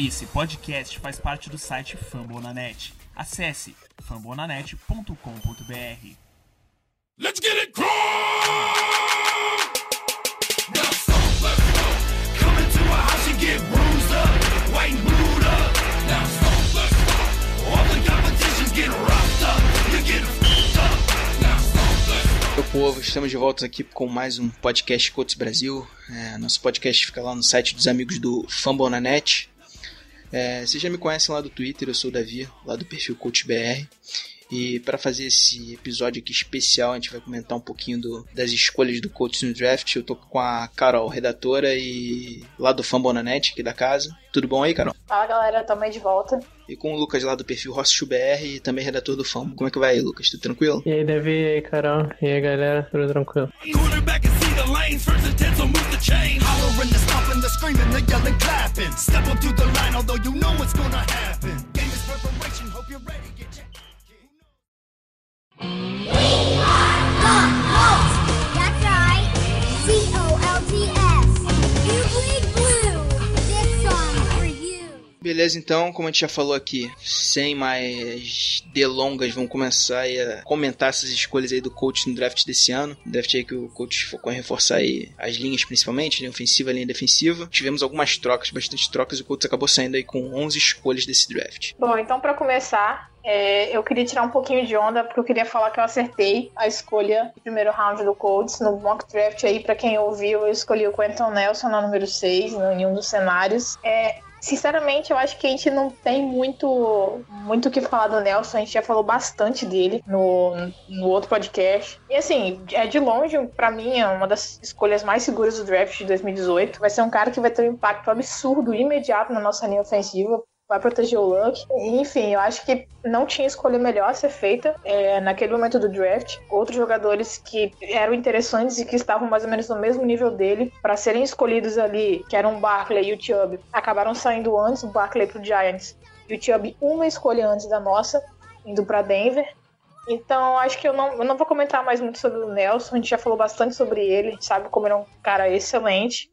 Esse podcast faz parte do site Fambonanet. Acesse fambonanet.com.br. Let's get it. Meu povo, estamos de volta aqui com mais um podcast Coach Brasil. É, nosso podcast fica lá no site dos amigos do Fambonanet. É, vocês já me conhecem lá do Twitter, eu sou o Davi, lá do perfil CoachBR. E para fazer esse episódio aqui especial, a gente vai comentar um pouquinho do, das escolhas do coach no draft. Eu tô com a Carol, redatora e lá do Fambonanet, aqui da casa. Tudo bom aí, Carol? Fala galera, também de volta. E com o Lucas lá do perfil BR e também redator do Famo. Como é que vai aí, Lucas? Tudo tranquilo? E aí, Davi, e aí, Carol, e aí, galera, tudo tranquilo? the lanes, and tens will move the chain. Hollering, the stomping, the screaming, the yelling, clapping. Step up to the line, although you know what's gonna happen. Game is preparation, hope you're ready. Get your... We are the Hope! Beleza, então, como a gente já falou aqui, sem mais delongas, vamos começar a comentar essas escolhas aí do coach no draft desse ano. Draft aí que o coach focou em reforçar aí as linhas principalmente, linha ofensiva, linha defensiva. Tivemos algumas trocas, bastante trocas, e o coach acabou saindo aí com 11 escolhas desse draft. Bom, então para começar, é, eu queria tirar um pouquinho de onda, porque eu queria falar que eu acertei a escolha do primeiro round do Colts no mock draft aí, para quem ouviu, eu escolhi o Quentin Nelson na número 6, em um dos cenários. É, Sinceramente, eu acho que a gente não tem muito muito o que falar do Nelson. A gente já falou bastante dele no, no outro podcast. E assim, é de longe, para mim, é uma das escolhas mais seguras do draft de 2018. Vai ser um cara que vai ter um impacto absurdo imediato na nossa linha ofensiva vai proteger o Luck. Enfim, eu acho que não tinha escolha melhor a ser feita é, naquele momento do draft. Outros jogadores que eram interessantes e que estavam mais ou menos no mesmo nível dele para serem escolhidos ali, que eram o Barkley e o Chubb, acabaram saindo antes, o Barkley pro Giants e o Chubb uma escolha antes da nossa, indo para Denver. Então, acho que eu não, eu não vou comentar mais muito sobre o Nelson. A gente já falou bastante sobre ele. A gente sabe como ele é um cara excelente.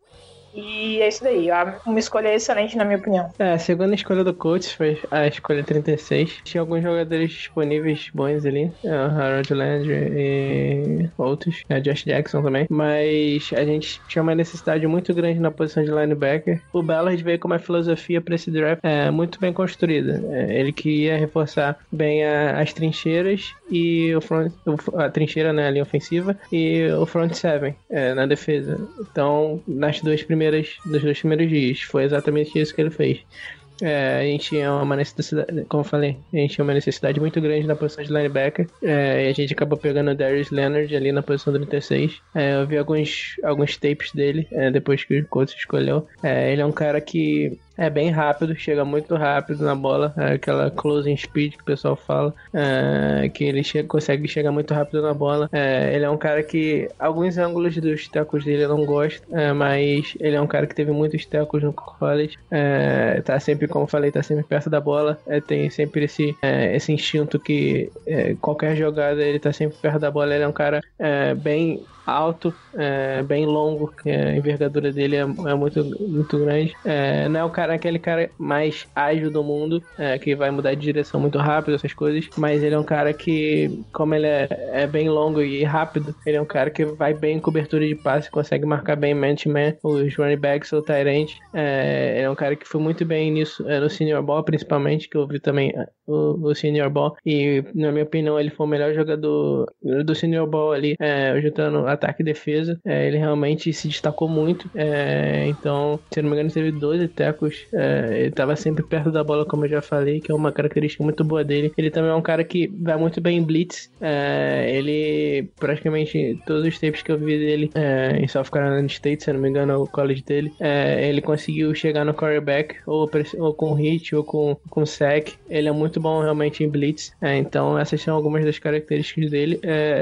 E é isso daí. Uma escolha excelente, na minha opinião. É, a segunda escolha do Colts foi a escolha 36. Tinha alguns jogadores disponíveis bons ali. É, Harold Landry e outros. É, Josh Jackson também. Mas a gente tinha uma necessidade muito grande na posição de linebacker. O Ballard veio com uma filosofia para esse draft é, muito bem construída. É, ele queria reforçar bem a, as trincheiras e o front, a trincheira né, ali ofensiva e o front seven é, na defesa. Então, nas duas primeiras dos dois primeiros dias. Foi exatamente isso que ele fez. É, a gente tinha uma necessidade, como eu falei, a gente tinha uma necessidade muito grande na posição de linebacker. É, e a gente acabou pegando o Darius Leonard ali na posição 36. É, eu vi alguns, alguns tapes dele é, depois que o coach escolheu. É, ele é um cara que é bem rápido, chega muito rápido na bola, é aquela closing speed que o pessoal fala, é, que ele consegue chegar muito rápido na bola. É, ele é um cara que alguns ângulos dos tecos dele eu não gosto, é, mas ele é um cara que teve muitos tecos no college, é, tá sempre, como falei, tá sempre perto da bola, é, tem sempre esse, esse instinto que qualquer jogada ele tá sempre perto da bola, ele é um cara bem alto, é, bem longo, que a envergadura dele é, é muito, muito grande. É, não é o cara, aquele cara mais ágil do mundo, é, que vai mudar de direção muito rápido, essas coisas, mas ele é um cara que, como ele é, é bem longo e rápido, ele é um cara que vai bem em cobertura de passe, consegue marcar bem man-to-man, os running backs ou Tyrant. É, ele é um cara que foi muito bem nisso, é, no senior ball, principalmente, que eu vi também é, o, o senior ball, e na minha opinião ele foi o melhor jogador do senior ball ali, é, juntando ataque e defesa. É, ele realmente se destacou muito. É, então, se não me engano, teve 12 tecos. É, ele estava sempre perto da bola, como eu já falei, que é uma característica muito boa dele. Ele também é um cara que vai muito bem em blitz. É, ele, praticamente, todos os tapes que eu vi dele é, em South Carolina State, se não me engano, o college dele, ele conseguiu chegar no quarterback ou, ou com hit ou com, com sack. Ele é muito bom realmente em blitz. então, essas são algumas das características dele.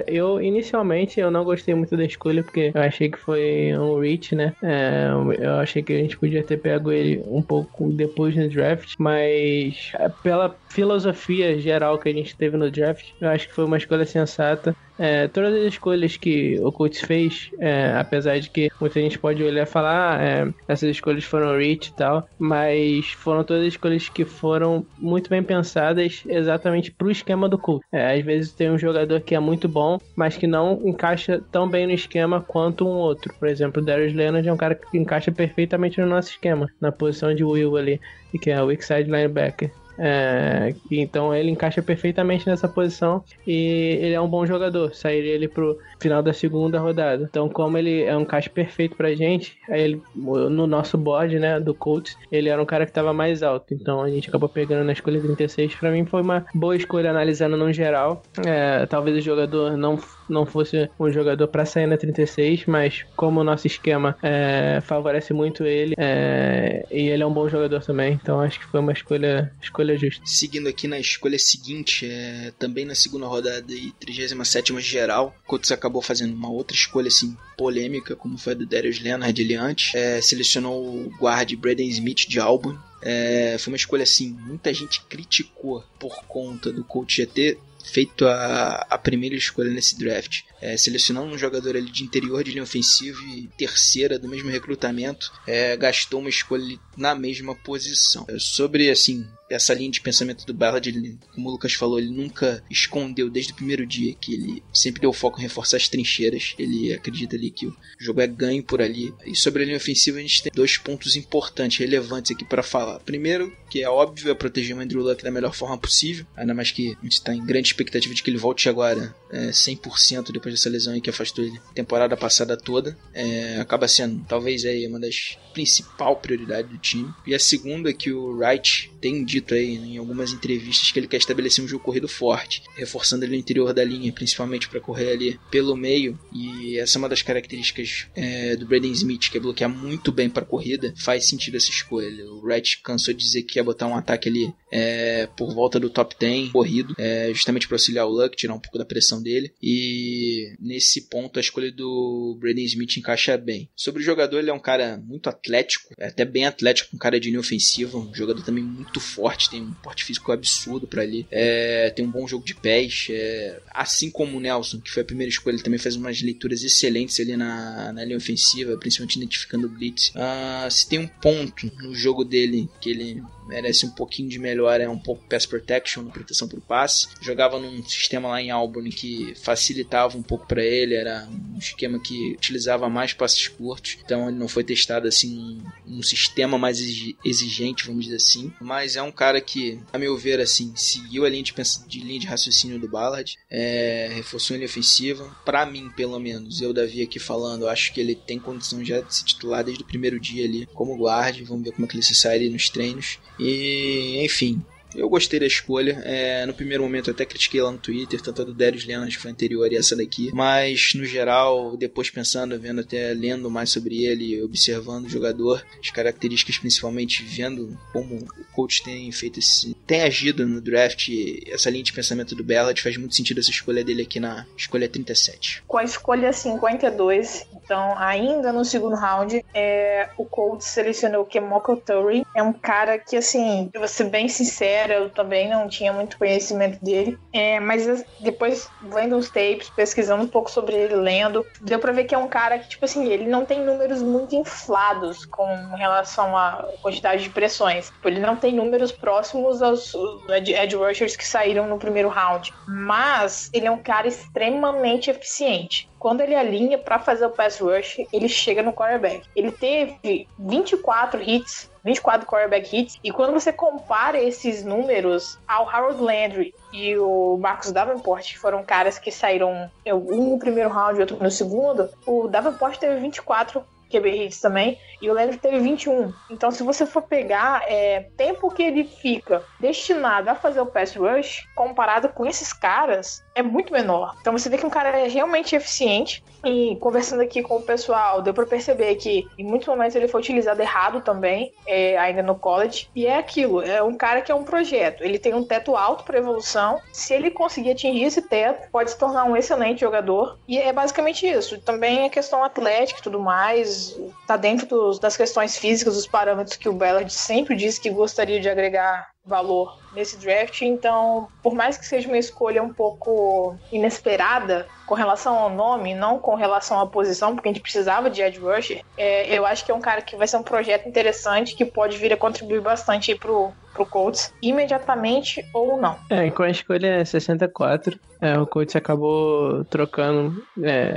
eu, inicialmente, eu não gostei muito da escolha, porque eu achei que foi um reach, né? É, eu achei que a gente podia ter pego ele um pouco depois no draft, mas é, pela filosofia geral que a gente teve no draft, eu acho que foi uma escolha sensata. é, todas as escolhas que o Colts fez, é, apesar de que muita gente pode olhar e falar, ah, é, essas escolhas foram rich e tal, mas foram todas escolhas que foram muito bem pensadas exatamente pro esquema do Colts. É, às vezes tem um jogador que é muito bom, mas que não encaixa tão bem no esquema quanto um outro. Por exemplo, o Darius Leonard é um cara que encaixa perfeitamente no nosso esquema, na posição de Will ali, que é o weak side linebacker. É, então ele encaixa perfeitamente nessa posição e ele é um bom jogador. Sairia ele pro final da segunda rodada. Então, como ele é um caixa perfeito pra gente, ele, no nosso board, né, do Colts, ele era um cara que tava mais alto. Então a gente acabou pegando na escolha 36. Pra mim foi uma boa escolha analisando no geral. É, talvez o jogador não não fosse um jogador para sair na 36, mas como o nosso esquema é, favorece muito ele é, e ele é um bom jogador também, então acho que foi uma escolha, escolha Seguindo aqui na escolha seguinte, é, também na segunda rodada e 37 geral, o Colts acabou fazendo uma outra escolha assim polêmica, como foi a do Darius Leonard ali antes, é, selecionou o guard Braden Smith de Auburn. É, foi uma escolha assim, muita gente criticou por conta do coach GT feito a, a primeira escolha nesse draft, é, selecionando um jogador ali de interior de linha ofensiva e terceira do mesmo recrutamento, é, gastou uma escolha na mesma posição. É, sobre assim essa linha de pensamento do Ballard, ele, como o Lucas falou, ele nunca escondeu desde o primeiro dia que ele sempre deu foco em reforçar as trincheiras. Ele acredita ali que o jogo é ganho por ali. E sobre a linha ofensiva, a gente tem dois pontos importantes, relevantes aqui para falar. Primeiro, que é óbvio, é proteger o Andrew Luck da melhor forma possível, ainda mais que a gente está em grande expectativa de que ele volte agora é, 100% depois dessa lesão que afastou ele a temporada passada toda. É, acaba sendo, talvez, aí, uma das principal prioridades do time. E a segunda é que o Wright tem dito aí em algumas entrevistas que ele quer estabelecer um jogo corrido forte, reforçando ele no interior da linha, principalmente para correr ali pelo meio. E essa é uma das características é, do Braden Smith, que é bloquear muito bem para corrida. Faz sentido essa escolha. O Wright cansou de dizer que ia botar um ataque ali é, por volta do top 10 corrido, é, justamente para auxiliar o Luck, tirar um pouco da pressão dele. E nesse ponto a escolha do Braden Smith encaixa bem. Sobre o jogador, ele é um cara muito atlético, é até bem atlético, um cara de linha ofensiva, um jogador também muito forte, tem um porte físico absurdo para ali, é, tem um bom jogo de pés, é, assim como o Nelson, que foi a primeira escolha, ele também faz umas leituras excelentes ali na, na linha ofensiva, principalmente identificando o blitz. Uh, se tem um ponto no jogo dele que ele merece um pouquinho de melhor, é um pouco pass protection, proteção por passe. Jogava num sistema lá em Auburn que facilitava um pouco para ele, era um esquema que utilizava mais passes curtos, então ele não foi testado assim um, um sistema mais exigente, vamos dizer assim, mas é um cara que, a meu ver, assim, seguiu a linha de, de linha de raciocínio do Ballard, é, reforçou a linha ofensiva, para mim, pelo menos, eu Davi aqui falando, acho que ele tem condição já de se titular desde o primeiro dia ali como guarda, vamos ver como é que ele se sai ali nos treinos. E, enfim, eu gostei da escolha. É, no primeiro momento eu até critiquei lá no Twitter, tanto a do Darius Leonard que foi anterior e essa daqui. Mas no geral, depois pensando, vendo até lendo mais sobre ele, observando o jogador, as características principalmente, vendo como o coach tem feito esse. tem agido no draft, essa linha de pensamento do Ballard faz muito sentido essa escolha dele aqui na escolha 37. Com a escolha 52, então ainda no segundo round, é, o Colts selecionou o Kemoko Turry. É um cara que, assim, eu vou ser bem sincero eu também não tinha muito conhecimento dele. É, mas depois, vendo os tapes, pesquisando um pouco sobre ele, lendo, deu pra ver que é um cara que, tipo assim, ele não tem números muito inflados com relação à quantidade de pressões. Tipo, ele não tem números próximos aos edge rushers que saíram no primeiro round. Mas ele é um cara extremamente eficiente quando ele alinha para fazer o pass rush, ele chega no quarterback. Ele teve 24 hits 24 quarterback hits. E quando você compara esses números ao Harold Landry e o Marcos Davenport, que foram caras que saíram um no primeiro round e outro no segundo, o Davenport teve 24 QB hits também, e o Landry teve 21. Então, se você for pegar é, tempo que ele fica destinado a fazer o pass rush, comparado com esses caras, é muito menor. Então, você vê que um cara é realmente eficiente. E conversando aqui com o pessoal, deu para perceber que em muitos momentos ele foi utilizado errado também, é, ainda no college. E é aquilo, é um cara que é um projeto. Ele tem um teto alto para evolução. Se ele conseguir atingir esse teto, pode se tornar um excelente jogador. E é basicamente isso. Também a questão atlética e tudo mais, tá dentro dos, das questões físicas, dos parâmetros que o Ballard sempre disse que gostaria de agregar valor nesse draft, então, por mais que seja uma escolha um pouco inesperada com relação ao nome, não com relação à posição, porque a gente precisava de Ed rusher, é, eu acho que é um cara que vai ser um projeto interessante, que pode vir a contribuir bastante pro, pro Colts, imediatamente ou não. É, com a escolha 64, é, o Colts acabou trocando, é,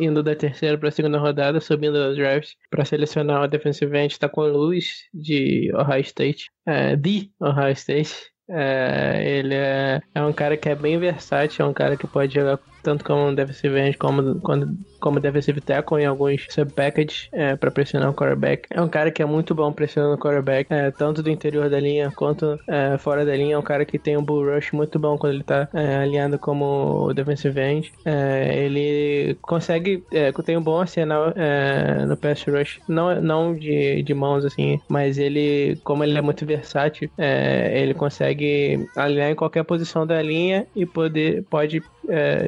indo da terceira para a segunda rodada, subindo o draft para selecionar o defensive end, tá com o Lewis de Ohio State, é, de Ohio State. É, ele é, é um cara que é bem versátil, é um cara que pode jogar tanto como defensive end como, como, como defensive tackle em alguns sub-packages é, para pressionar o quarterback. É um cara que é muito bom pressionando o quarterback, é, tanto do interior da linha quanto é, fora da linha. É um cara que tem um bull rush muito bom quando ele está é, alinhado como defensive end. É, ele consegue, é, tem um bom arsenal no pass rush, não, não de, de mãos assim, mas ele, como ele é muito versátil, ele consegue alinhar em qualquer posição da linha e poder, pode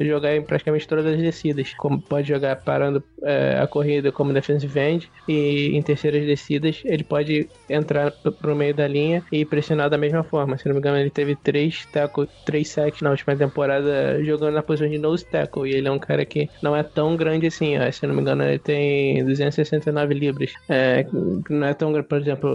jogar em praticamente todas as descidas. Como pode jogar parando é, a corrida como defensive end e em terceiras descidas ele pode entrar pro meio da linha e pressionar da mesma forma. Se não me engano, ele teve três tackle, três sacks na última temporada jogando na posição de nose tackle e ele é um cara que não é tão grande assim. Ó. Se não me engano, ele tem 269 libras. É, não é tão grande, por exemplo,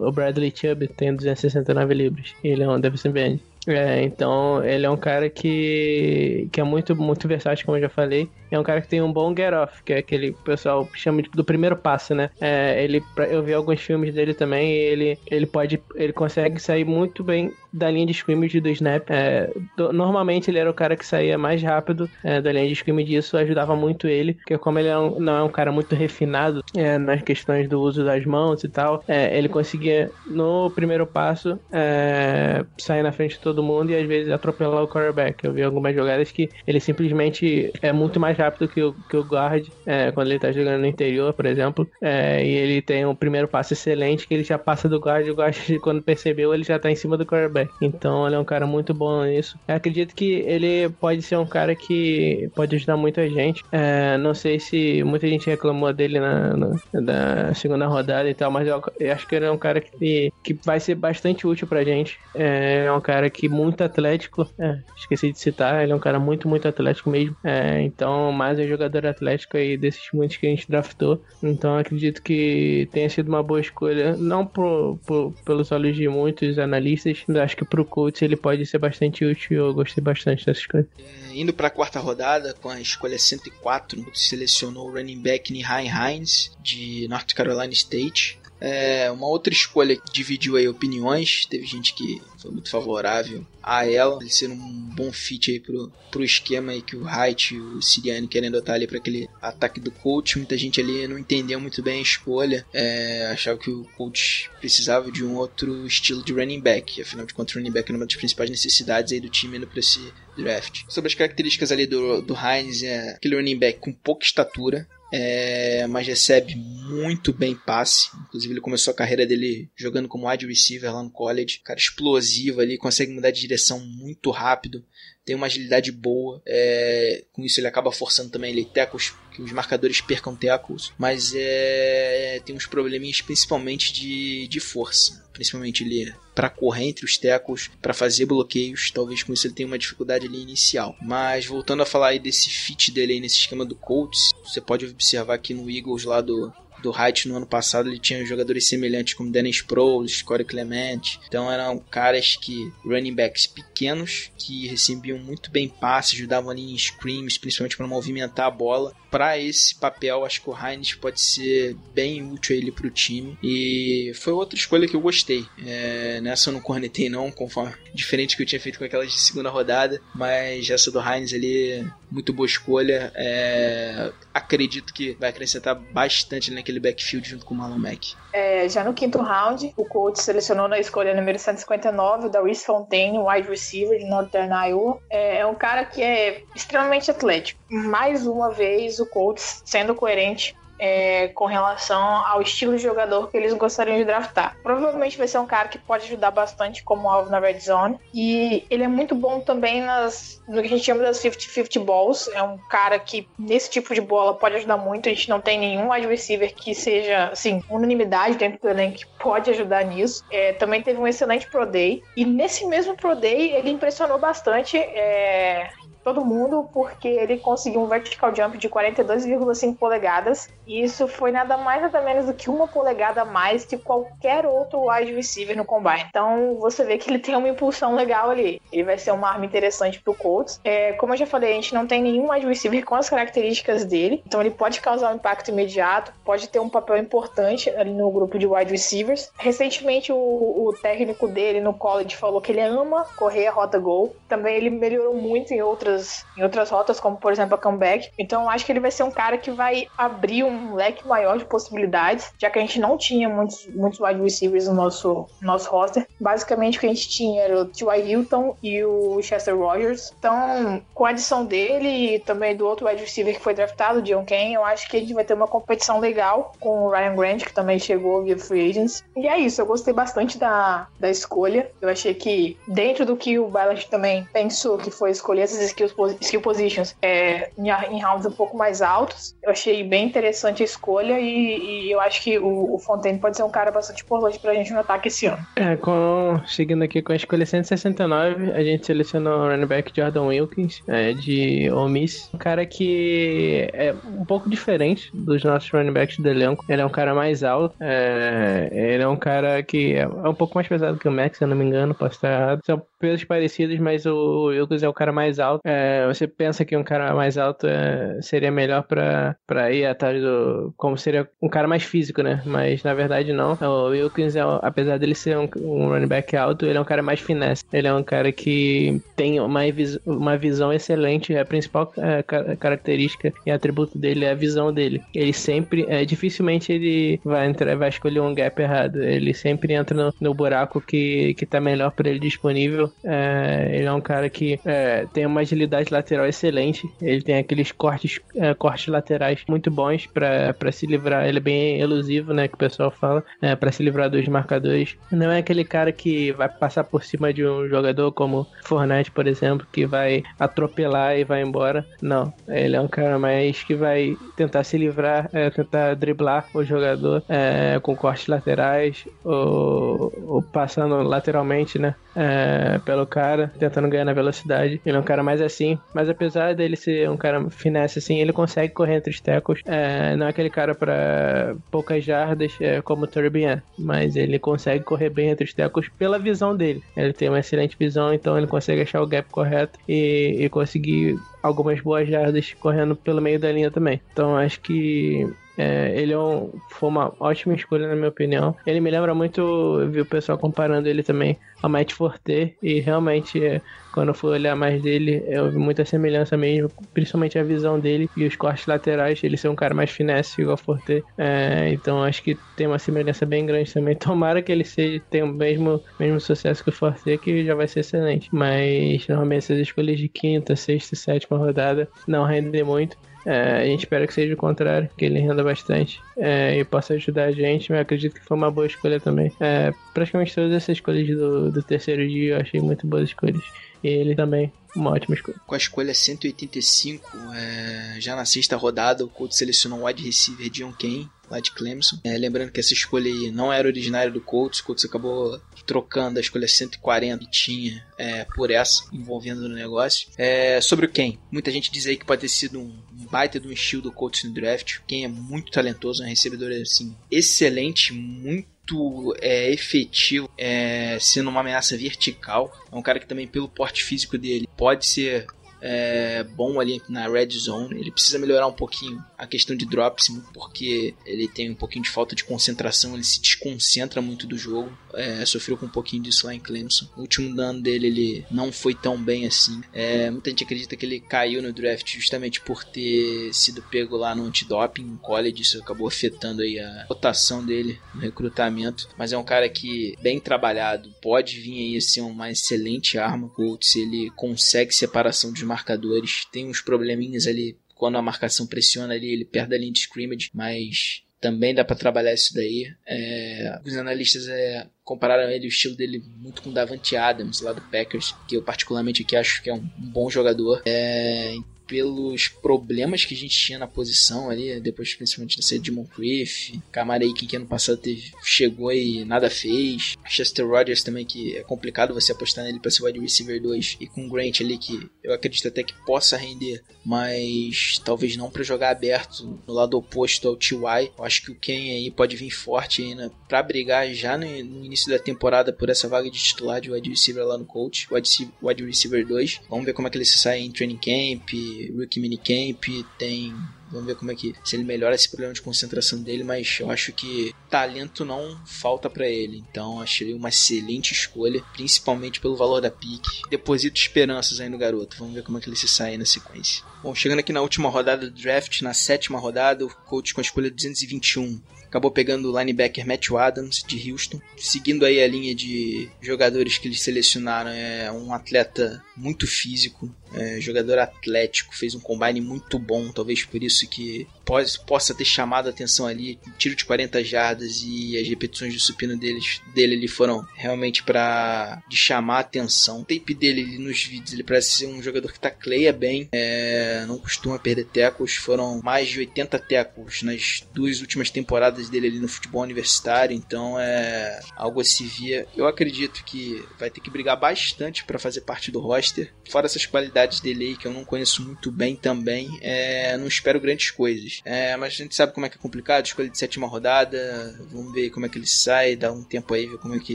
o Bradley Chubb tem 269 libras. Ele é um defensive end. É, então ele é um cara que, que é muito, muito versátil, como eu já falei. É um cara que tem um bom get off, que é aquele pessoal chama do primeiro passo, né? É, ele, eu vi alguns filmes dele também ele, ele pode, ele consegue sair muito bem da linha de scrimmage do snap. É, do, normalmente ele era o cara que saía mais rápido é, da linha de scrimmage isso ajudava muito ele, porque como ele é um, não é um cara muito refinado é, nas questões do uso das mãos e tal, é, ele conseguia no primeiro passo é, sair na frente de todo mundo e às vezes atropelar o quarterback. Eu vi algumas jogadas que ele simplesmente é muito mais rápido que o, que o guard é, quando ele tá jogando no interior, por exemplo, e ele tem um primeiro passo excelente que ele já passa do guard e o guard quando percebeu ele já tá em cima do quarterback. Então ele é um cara muito bom nisso. Eu acredito que ele pode ser um cara que pode ajudar muita gente. É, não sei se muita gente reclamou dele na, na, segunda rodada e tal, mas eu, eu, acho que ele é um cara que, que vai ser bastante útil pra gente. É, é um cara que muito atlético. É, esqueci de citar, ele é um cara muito, muito atlético mesmo. É, então, mais um jogador atlético aí desses muitos que a gente draftou. Então acredito que tenha sido uma boa escolha, não por, pelos olhos de muitos analistas, acho que pro Colts ele pode ser bastante útil. Eu gostei bastante dessa escolha. É, indo para a quarta rodada, com a escolha 104, selecionou o running back Nihai Hines, de North Carolina State. É, uma outra escolha que dividiu aí opiniões, teve gente que foi muito favorável a ela, ele ser um bom fit aí pro, pro esquema aí que o Wright e o Siriani querendo adotar ali para aquele ataque do coach. Muita gente ali não entendeu muito bem a escolha, é, achava que o coach precisava de um outro estilo de running back, afinal de contas o running back é uma das principais necessidades aí do time indo para esse draft. Sobre as características ali do, do Hines, é aquele running back com pouca estatura, é, mas recebe muito bem passe. Inclusive, ele começou a carreira dele jogando como wide receiver lá no college. Cara explosivo ali, consegue mudar de direção muito rápido tem uma agilidade boa. É, com isso ele acaba forçando também ele tecos que os marcadores percam tecos, mas é, tem uns probleminhas principalmente de, de força, principalmente ele para correr entre os tecos, para fazer bloqueios, talvez com isso ele tenha uma dificuldade ali inicial. Mas voltando a falar aí desse fit dele aí nesse esquema do Colts, você pode observar aqui no Eagles lá do do Height no ano passado ele tinha jogadores semelhantes como Dennis Sproles, Corey Clement. Então eram caras que running backs pequenos que recebiam muito bem passes, ajudavam ali em screams, principalmente para movimentar a bola. Para esse papel, acho que o Heinz pode ser bem útil ele para o time. E foi outra escolha que eu gostei. É, nessa eu não cornetei não, conforme diferente que eu tinha feito com aquelas de segunda rodada, mas essa do Heinz ali muito boa escolha. É, acredito que vai acrescentar bastante naquele backfield junto com o Marlon Mack. É, já no quinto round, o coach selecionou na escolha número 159 o Darius Fontaine, wide receiver de Northern Iowa. É, é um cara que é extremamente atlético. Mais uma vez, o coach sendo coerente é, com relação ao estilo de jogador que eles gostariam de draftar. Provavelmente vai ser um cara que pode ajudar bastante como alvo na red zone. E ele é muito bom também nas, no que a gente chama das 50-50 balls. É um cara que, nesse tipo de bola, pode ajudar muito. A gente não tem nenhum wide receiver que seja, assim, unanimidade dentro do elenco que pode ajudar nisso. É, também teve um excelente Pro Day. E nesse mesmo Pro Day, ele impressionou bastante. É, todo mundo porque ele conseguiu um vertical jump de 42,5 polegadas e isso foi nada mais nada menos do que uma polegada a mais que qualquer outro wide receiver no combine. Então você vê que ele tem uma impulsão legal ali. Ele vai ser uma arma interessante pro Colts. É, como eu já falei, a gente não tem nenhum wide receiver com as características dele, então ele pode causar um impacto imediato, pode ter um papel importante ali no grupo de wide receivers. Recentemente o, o técnico dele no college falou que ele ama correr a rota gol. Também ele melhorou muito em outras outras, em outras rotas, como por exemplo a comeback. Então acho que ele vai ser um cara que vai abrir um leque maior de possibilidades, já que a gente não tinha muitos, muitos wide receivers no nosso, nosso roster. Basicamente o que a gente tinha era o T.Y. Hilton e o Chester Rogers. Então, com a adição dele e também do outro wide receiver que foi draftado, o John Kane, eu acho que a gente vai ter uma competição legal com o Ryan Grant, que também chegou via free agents. E é isso, eu gostei bastante da, da escolha. Eu achei que dentro do que o Ballard também pensou, que foi escolher essas skill, skill positions é, em, rounds um pouco mais altos. Eu achei bem interessante a escolha e, e eu acho que o, o, Fontaine pode ser um cara bastante importante pra gente no ataque esse ano. É, com, seguindo aqui com a escolha 169, a gente selecionou o running back Jordan Wilkins, é, de Ole Miss. Um cara que é um pouco diferente dos nossos running backs do elenco. Ele é um cara mais alto, é, ele é um cara que é, é um pouco mais pesado que o Max, se eu não me engano, posso estar errado. Pesos parecidos, mas o Wilkins é o cara mais alto. É, você pensa que um cara mais alto é, seria melhor para ir atrás do. Como seria um cara mais físico, né? Mas na verdade não. O Wilkins, é, apesar dele ser um, um running back alto, ele é um cara mais finesse. Ele é um cara que tem uma, uma visão excelente. A principal é, característica e atributo dele é a visão dele. Ele sempre. É, dificilmente ele vai, entrar, vai escolher um gap errado. Ele sempre entra no, no buraco que, que tá melhor para ele disponível é, ele é um cara que é, tem uma agilidade lateral excelente. Ele tem aqueles cortes, é, cortes laterais muito bons para se livrar. Ele é bem elusivo, né? Que o pessoal fala, é, para se livrar dos marcadores. Não é aquele cara que vai passar por cima de um jogador como Fortnite, por exemplo, que vai atropelar e vai embora. Não, ele é um cara mais que vai tentar se livrar, é, tentar driblar o jogador é, com cortes laterais ou, ou passando lateralmente, né? É, pelo cara, tentando ganhar na velocidade. Ele é um cara mais assim, mas apesar dele ser um cara finesse assim, ele consegue correr entre os tecos. É, não é aquele cara para poucas jardas é, como o Turbian, mas ele consegue correr bem entre os tecos pela visão dele. Ele tem uma excelente visão, então ele consegue achar o gap correto e, e conseguir algumas boas jardas correndo pelo meio da linha também. Então acho que é, ele é um, foi uma ótima escolha, na minha opinião. Ele me lembra muito, eu vi o pessoal comparando ele também a Matt Forte, e realmente, é, quando eu fui olhar mais dele, eu vi muita semelhança mesmo, principalmente a visão dele e os cortes laterais, ele ser um cara mais finesse igual a Forte. É, então acho que tem uma semelhança bem grande também. Tomara que ele seja, tenha o mesmo, mesmo sucesso que o Forte, que já vai ser excelente. Mas normalmente essas escolhas de quinta, sexta e sétima rodada não rendem muito. É, a gente espera que seja o contrário, que ele renda bastante é, e possa ajudar a gente, mas acredito que foi uma boa escolha também. É, praticamente todas essas escolhas do, do terceiro dia eu achei muito boas escolhas. E ele também, uma ótima escolha. Com a escolha 185, é, já na sexta rodada, o Colts selecionou o wide receiver John Kane, lá de Clemson. É, lembrando que essa escolha não era originária do Colts, o Colts acabou trocando a escolha 140 que tinha é, por essa, envolvendo no negócio. É, sobre o Ken, muita gente diz aí que pode ter sido um baita de um estilo do Colts no draft. Ken é muito talentoso, é um recebedor assim, excelente, muito é, efetivo, é, sendo uma ameaça vertical. É um cara que também, pelo porte físico dele, pode ser é, bom ali na red zone. Ele precisa melhorar um pouquinho a questão de drops, porque ele tem um pouquinho de falta de concentração, ele se desconcentra muito do jogo. É, sofreu com um pouquinho disso lá em Clemson. O último dano dele ele não foi tão bem assim. É, muita gente acredita que ele caiu no draft justamente por ter sido pego lá no antidoping no college. Isso acabou afetando aí a rotação dele no recrutamento. Mas é um cara que, bem trabalhado, pode vir aí ser uma excelente arma. se ele consegue separação dos marcadores, tem uns probleminhas ali quando a marcação pressiona ali, ele perde a linha de scrimmage, mas também dá para trabalhar isso daí. É, os analistas é, compararam ele, o estilo dele muito com o Davante Adams lá do Packers, que eu particularmente aqui acho que é um, bom jogador. É, pelos problemas que a gente tinha na posição ali, depois principalmente da saída de Moncrief, Camarake que ano passado teve, chegou e nada fez, Chester Rogers também que é complicado você apostar nele para ser wide receiver 2 e com Grant ali que eu acredito até que possa render, mas talvez não para jogar aberto no lado oposto ao TY. Eu acho que o Ken aí pode vir forte ainda para brigar já no, no, início da temporada por essa vaga de titular de wide receiver lá no coach, wide, wide receiver 2. Vamos ver como é que ele se sai em training camp, Rookie Minicamp, tem Vamos ver como é que se ele melhora esse problema de concentração dele, mas eu acho que talento não falta para ele. Então achei uma excelente escolha, principalmente pelo valor da pique. Deposito esperanças aí no garoto. Vamos ver como é que ele se sai na sequência. Bom, chegando aqui na última rodada do draft, na sétima rodada, o coach com a escolha 221 acabou pegando o linebacker Matthew Adams de Houston, seguindo aí a linha de jogadores que eles selecionaram, é um atleta muito físico, é, jogador atlético, fez um combine muito bom, talvez por isso que pode, possa ter chamado a atenção ali. Tiro de 40 jardas e as repetições de supino deles, dele ali foram realmente para chamar a atenção. O tape dele nos vídeos, ele parece ser um jogador que tacleia bem, é, não costuma perder tecos. Foram mais de 80 tecos nas duas últimas temporadas dele ali no futebol universitário, então é algo a se via. Eu acredito que vai ter que brigar bastante para fazer parte do roster. Fora essas qualidades dele aí que eu não conheço muito bem também, é, não espero grandes coisas. É, mas a gente sabe como é que é complicado, escolha de sétima rodada, vamos ver como é que ele sai, dá um tempo aí, ver como é que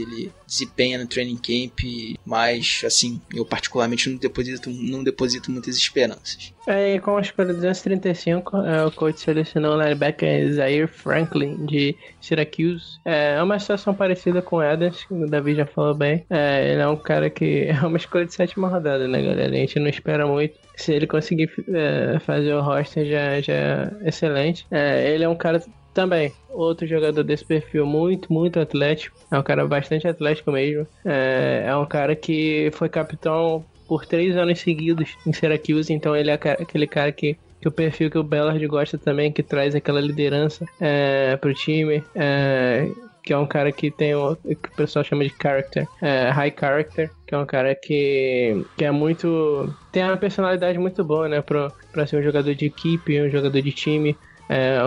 ele desempenha no training camp, mas assim, eu particularmente não deposito, não deposito muitas esperanças. É, com a escolha 235, é, o coach selecionou o linebacker Zaire Franklin de Syracuse. É, é uma situação parecida com o Adams, que o Davi já falou bem. É, ele é um cara que é uma escolha de sétima rodada, né, galera? A gente não espera muito. Se ele conseguir é, fazer o roster, já, já é excelente. É, ele é um cara também, outro jogador desse perfil muito, muito atlético. É um cara bastante atlético mesmo. É, é um cara que foi capitão por três anos seguidos em Syracuse, então ele é aquele cara que que o perfil que o Bellard gosta também, que traz aquela liderança é, pro time, é, que é um cara que tem o que o pessoal chama de character, é, high character, que é um cara que, que é muito. tem uma personalidade muito boa, né, pra, pra ser um jogador de equipe, um jogador de time. É,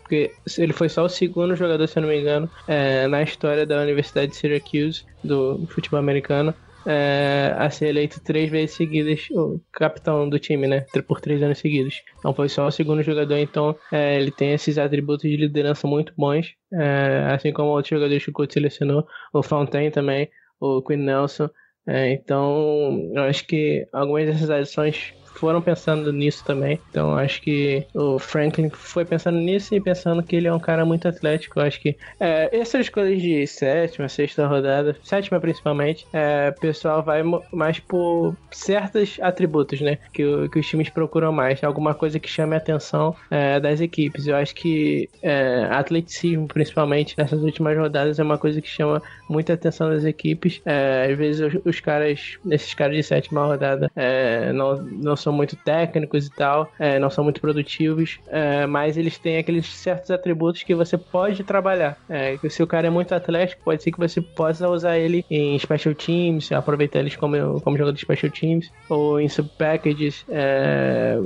porque ele foi só o segundo jogador, se eu não me engano, é, na história da Universidade de Syracuse, do futebol americano, é, a ser eleito três vezes seguidas o capitão do time, né? Por três anos seguidos. Não foi só o segundo jogador, então é, ele tem esses atributos de liderança muito bons, é, assim como outros jogadores que o Couto selecionou, o Fontaine também, o Quinn Nelson. É, então, eu acho que algumas dessas adições foram pensando nisso também. Então acho que o Franklin foi pensando nisso e pensando que ele é um cara muito atlético. Acho que é, essas escolhas de sétima, sexta rodada, sétima principalmente, é, o pessoal vai mais por certos atributos, né? Que, que os times procuram mais. Alguma coisa que chame a atenção é, das equipes. Eu acho que é, atleticismo, principalmente nessas últimas rodadas, é uma coisa que chama muita atenção das equipes. É, às vezes os, os, caras, esses caras de sétima rodada, é, não, não são muito técnicos e tal, é, não são muito produtivos, é, mas eles têm aqueles certos atributos que você pode trabalhar. É, se o cara é muito atlético, pode ser que você possa usar ele em special teams, aproveitar eles como, como jogador de special teams, ou em sub packages é,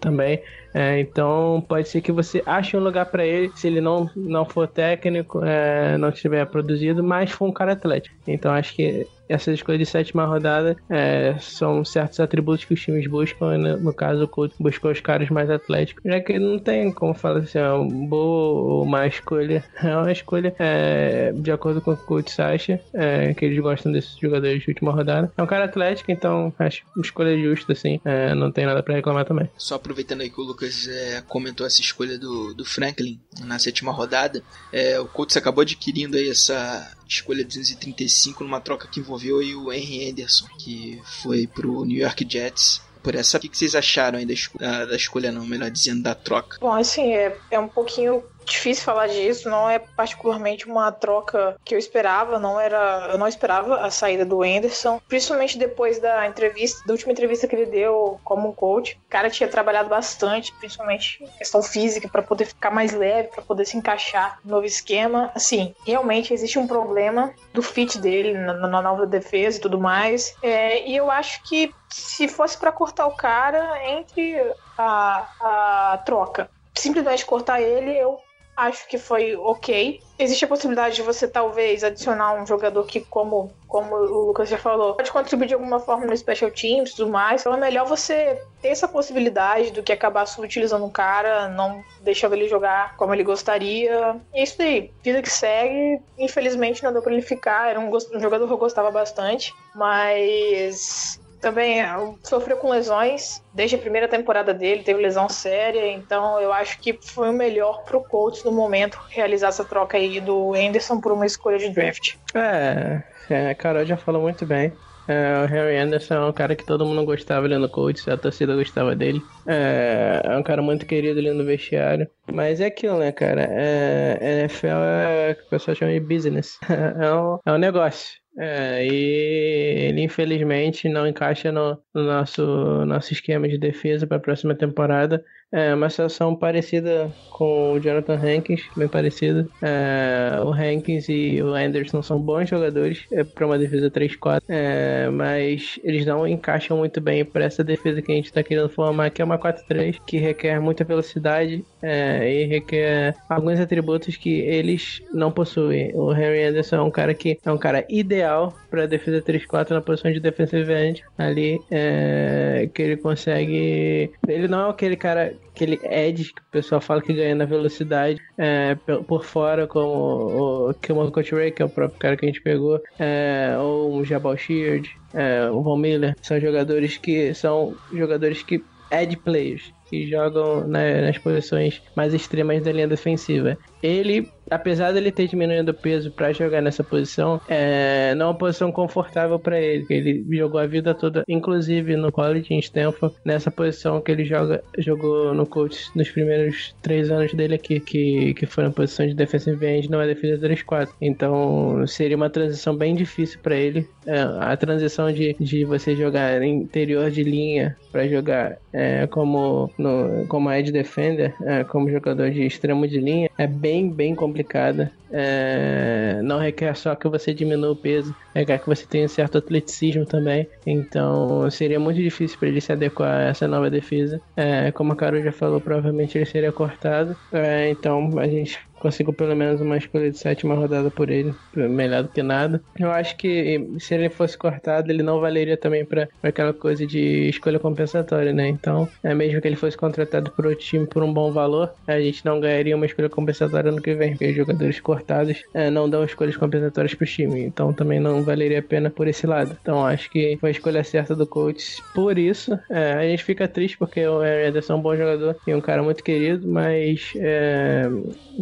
também. É, então pode ser que você ache um lugar para ele se ele não, não for técnico, é, não estiver produzido, mas for um cara atlético. Então acho que essas escolhas de sétima rodada é, são certos atributos que os times buscam. Né? No caso, o Couto buscou os caras mais atléticos, já que não tem como falar assim, é uma boa ou má escolha. É uma escolha é, de acordo com o Couto acha, é, que eles gostam desses jogadores de última rodada. É um cara atlético, então acho uma escolha justa, assim. É, não tem nada para reclamar também. Só aproveitando aí que o Lucas é, comentou essa escolha do, do Franklin na sétima rodada, é, o Colts acabou adquirindo aí essa escolha 235 numa troca que envolveu o Henry Anderson, que foi pro New York Jets por essa. O que vocês acharam aí da, escolha, da escolha não, melhor dizendo, da troca? Bom, assim, é, é um pouquinho difícil falar disso, não é particularmente uma troca que eu esperava, não era, eu não esperava a saída do Anderson, principalmente depois da entrevista, da última entrevista que ele deu como coach. O cara tinha trabalhado bastante, principalmente questão física para poder ficar mais leve, para poder se encaixar no novo esquema. Assim, realmente existe um problema do fit dele na, na nova defesa e tudo mais. É, e eu acho que se fosse para cortar o cara entre a, a troca simplesmente cortar ele, eu acho que foi ok. Existe a possibilidade de você talvez adicionar um jogador que, como, como o Lucas já falou, pode contribuir de alguma forma no Special Teams e tudo mais. Então é melhor você ter essa possibilidade do que acabar subutilizando um cara, não deixando ele jogar como ele gostaria. E é isso aí, vida que segue. Infelizmente não deu pra ele ficar. Era um, um jogador que eu gostava bastante, mas também é, sofreu com lesões desde a primeira temporada dele, teve lesão séria, então eu acho que foi o melhor pro Colts no momento realizar essa troca aí do Anderson por uma escolha de draft. É, é a Carol já falou muito bem. É, o Harry Anderson é um cara que todo mundo gostava ali no Colts, a torcida gostava dele. É, é um cara muito querido ali no vestiário. Mas é aquilo, né, cara? É, NFL é o que o pessoal chama de business. É um, é um negócio. É, e ele infelizmente não encaixa no, no nosso, nosso esquema de defesa para a próxima temporada. É uma situação parecida com o Jonathan Hankins, bem parecida. É, o Hankins e o Anderson são bons jogadores é, para uma defesa 3-4, é, mas eles não encaixam muito bem para essa defesa que a gente está querendo formar, que é uma 4-3, que requer muita velocidade é, e requer alguns atributos que eles não possuem. O Henry Anderson é um cara que é um cara ideal para defesa 3-4 na posição de defensive end ali, é, que ele consegue. Ele não é aquele cara aquele edge que o pessoal fala que ganha na velocidade é, por fora, como o Kilman Ray, que é o próprio cara que a gente pegou, é, ou o Jabal Sheard, é, o Von Miller, são jogadores que são jogadores que edge players, que jogam né, nas posições mais extremas da linha defensiva. Ele apesar dele ter diminuído o peso para jogar nessa posição, é, não é uma posição confortável para ele. Ele jogou a vida toda, inclusive no college em Stanford, nessa posição que ele joga, jogou no coach nos primeiros três anos dele aqui, que, que na posição de defensive end, não é defesa 3-4. Então seria uma transição bem difícil para ele. É, a transição de, de você jogar interior de linha para jogar é, como, no, como edge defender, é, como jogador de extremo de linha, é bem, bem complicada. É, não requer só que você diminua o peso, requer que você tenha certo atleticismo também. Então seria muito difícil para ele se adequar a essa nova defesa. É, como a Carol já falou, provavelmente ele seria cortado. É, então a gente conseguiu pelo menos uma escolha de sétima rodada por ele, melhor do que nada. Eu acho que se ele fosse cortado, ele não valeria também para aquela coisa de escolha compensatória, né? Então, é mesmo que ele fosse contratado por outro time por um bom valor, a gente não ganharia uma escolha compensatória no que vem, porque os jogadores cortados é, não dão escolhas compensatórias para o time, então também não valeria a pena por esse lado. Então, acho que foi a escolha certa do coach. Por isso, é, a gente fica triste porque o Ederson é um bom jogador e um cara muito querido, mas é,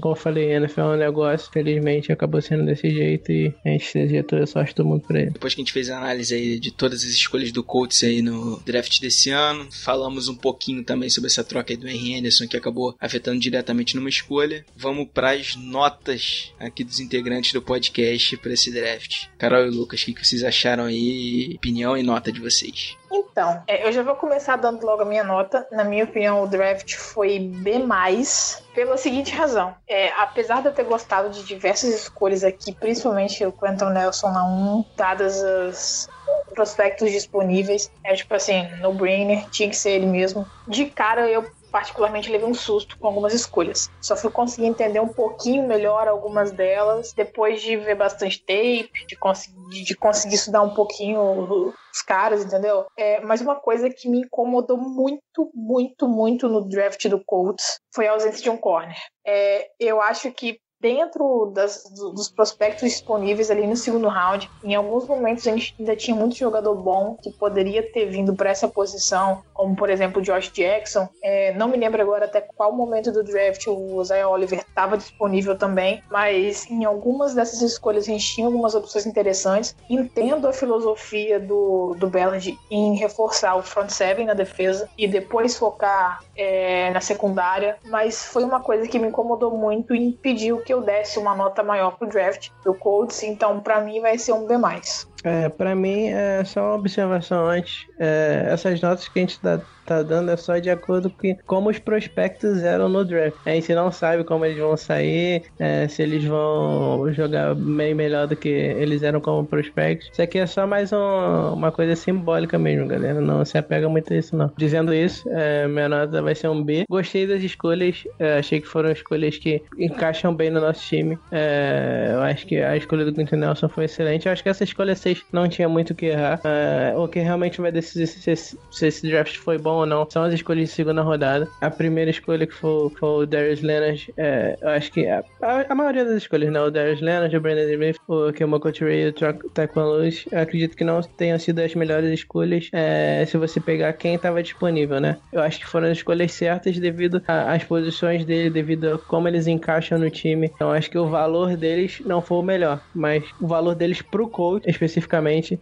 como falei, NFL é um negócio, felizmente acabou sendo desse jeito e a gente deseja toda a sorte do mundo pra ele. Depois que a gente fez a análise aí de todas as escolhas do Colts aí no draft desse ano, falamos um pouquinho também sobre essa troca aí do Henry Anderson que acabou afetando diretamente numa escolha. Vamos para as notas aqui dos integrantes do podcast para esse draft. Carol e Lucas, o que vocês acharam aí? Opinião e nota de vocês. Então, é, eu já vou começar dando logo a minha nota. Na minha opinião, o draft foi B, pela seguinte razão. É, apesar de eu ter gostado de diversas escolhas aqui, principalmente o Quentin Nelson na 1, dadas as prospectos disponíveis, é tipo assim, no brainer, tinha que ser ele mesmo. De cara, eu particularmente levei um susto com algumas escolhas. Só fui conseguir entender um pouquinho melhor algumas delas depois de ver bastante tape, de conseguir, de conseguir estudar um pouquinho os caras, entendeu? É, mas uma coisa que me incomodou muito, muito, muito no draft do Colts foi a ausência de um corner. É, eu acho que dentro das, dos prospectos disponíveis ali no segundo round, em alguns momentos a gente ainda tinha muito jogador bom que poderia ter vindo para essa posição, como por exemplo o Josh Jackson. É, não me lembro agora até qual momento do draft o Isaiah Oliver estava disponível também, mas em algumas dessas escolhas a gente tinha algumas opções interessantes. Entendo a filosofia do, do Ballard em reforçar o front seven na defesa e depois focar é, na secundária, mas foi uma coisa que me incomodou muito e impediu que eu desse uma nota maior pro draft do Colts, então para mim vai ser um B+. É, pra mim, é só uma observação antes. É, essas notas que a gente dá tá dando é só de acordo com como os prospectos eram no draft. A gente não sabe como eles vão sair, é, se eles vão jogar bem melhor do que eles eram como prospectos. Isso aqui é só mais um, uma coisa simbólica mesmo, galera. Não se apega muito a isso, não. Dizendo isso, é, minha nota vai ser um B. Gostei das escolhas, é, achei que foram escolhas que encaixam bem no nosso time. É, eu acho que a escolha do Quinton Nelson foi excelente. Eu acho que essa escolha 6 não tinha muito o que errar. É, o que realmente vai decidir se, se, se esse draft foi bom ou não são as escolhas de segunda rodada. A primeira escolha que foi, foi o Darius Leonard, é, eu acho que a, a, maioria das escolhas, né? O Darius Leonard, o Brandon Smith, o Kimo Couture e o Lewis, eu acredito que não tenham sido as melhores escolhas é, se você pegar quem estava disponível, né? Eu acho que foram as escolhas certas devido às posições dele, devido a como eles encaixam no time. Então acho que o valor deles não foi o melhor, mas o valor deles pro coach especificamente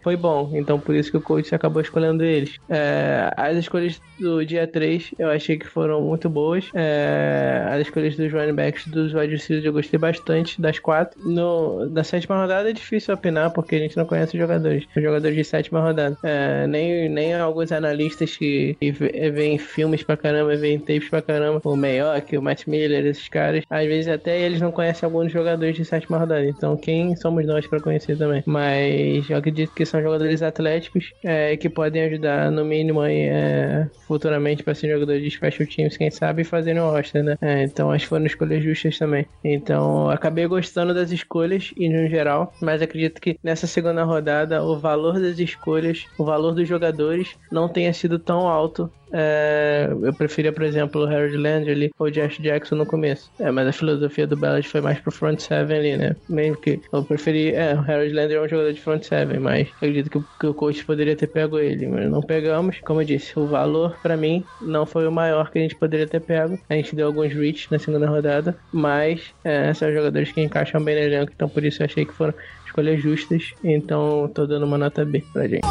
foi bom. Então por isso que o coach acabou escolhendo eles. É, as escolhas do dia 3 eu achei que foram muito boas. É, as escolhas dos running backs dos wide receivers eu gostei bastante das quatro. No, na sétima rodada é difícil opinar porque a gente não conhece os jogadores. Os jogadores de sétima rodada. É, nem, nem alguns analistas que, que veem filmes pra caramba, veem tapes pra caramba. O Mayock, o Matt Miller, esses caras. Às vezes até eles não conhecem alguns jogadores de sétima rodada. Então quem somos nós pra conhecer também? Mas eu acredito que são jogadores atléticos é, que podem ajudar no mínimo aí é, futuramente para ser jogador de special teams, quem sabe, fazendo o roster, né? É, então acho que foram escolhas justas também. Então acabei gostando das escolhas e no geral, mas acredito que nessa segunda rodada o valor das escolhas, o valor dos jogadores não tenha sido tão alto é, eu preferia, por exemplo, o Harold Landry ou o Josh Jackson no começo. É, mas a filosofia do Ballard foi mais pro front seven ali, né? Mesmo que eu preferi. É, o Harold Landry é um jogador de front seven, mas acredito que, que o coach poderia ter pego ele, mas não pegamos. Como eu disse, o valor para mim não foi o maior que a gente poderia ter pego. A gente deu alguns reach na segunda rodada, mas é, são jogadores que encaixam bem no elenco, então por isso eu achei que foram escolhas justas. Então tô dando uma nota B pra gente.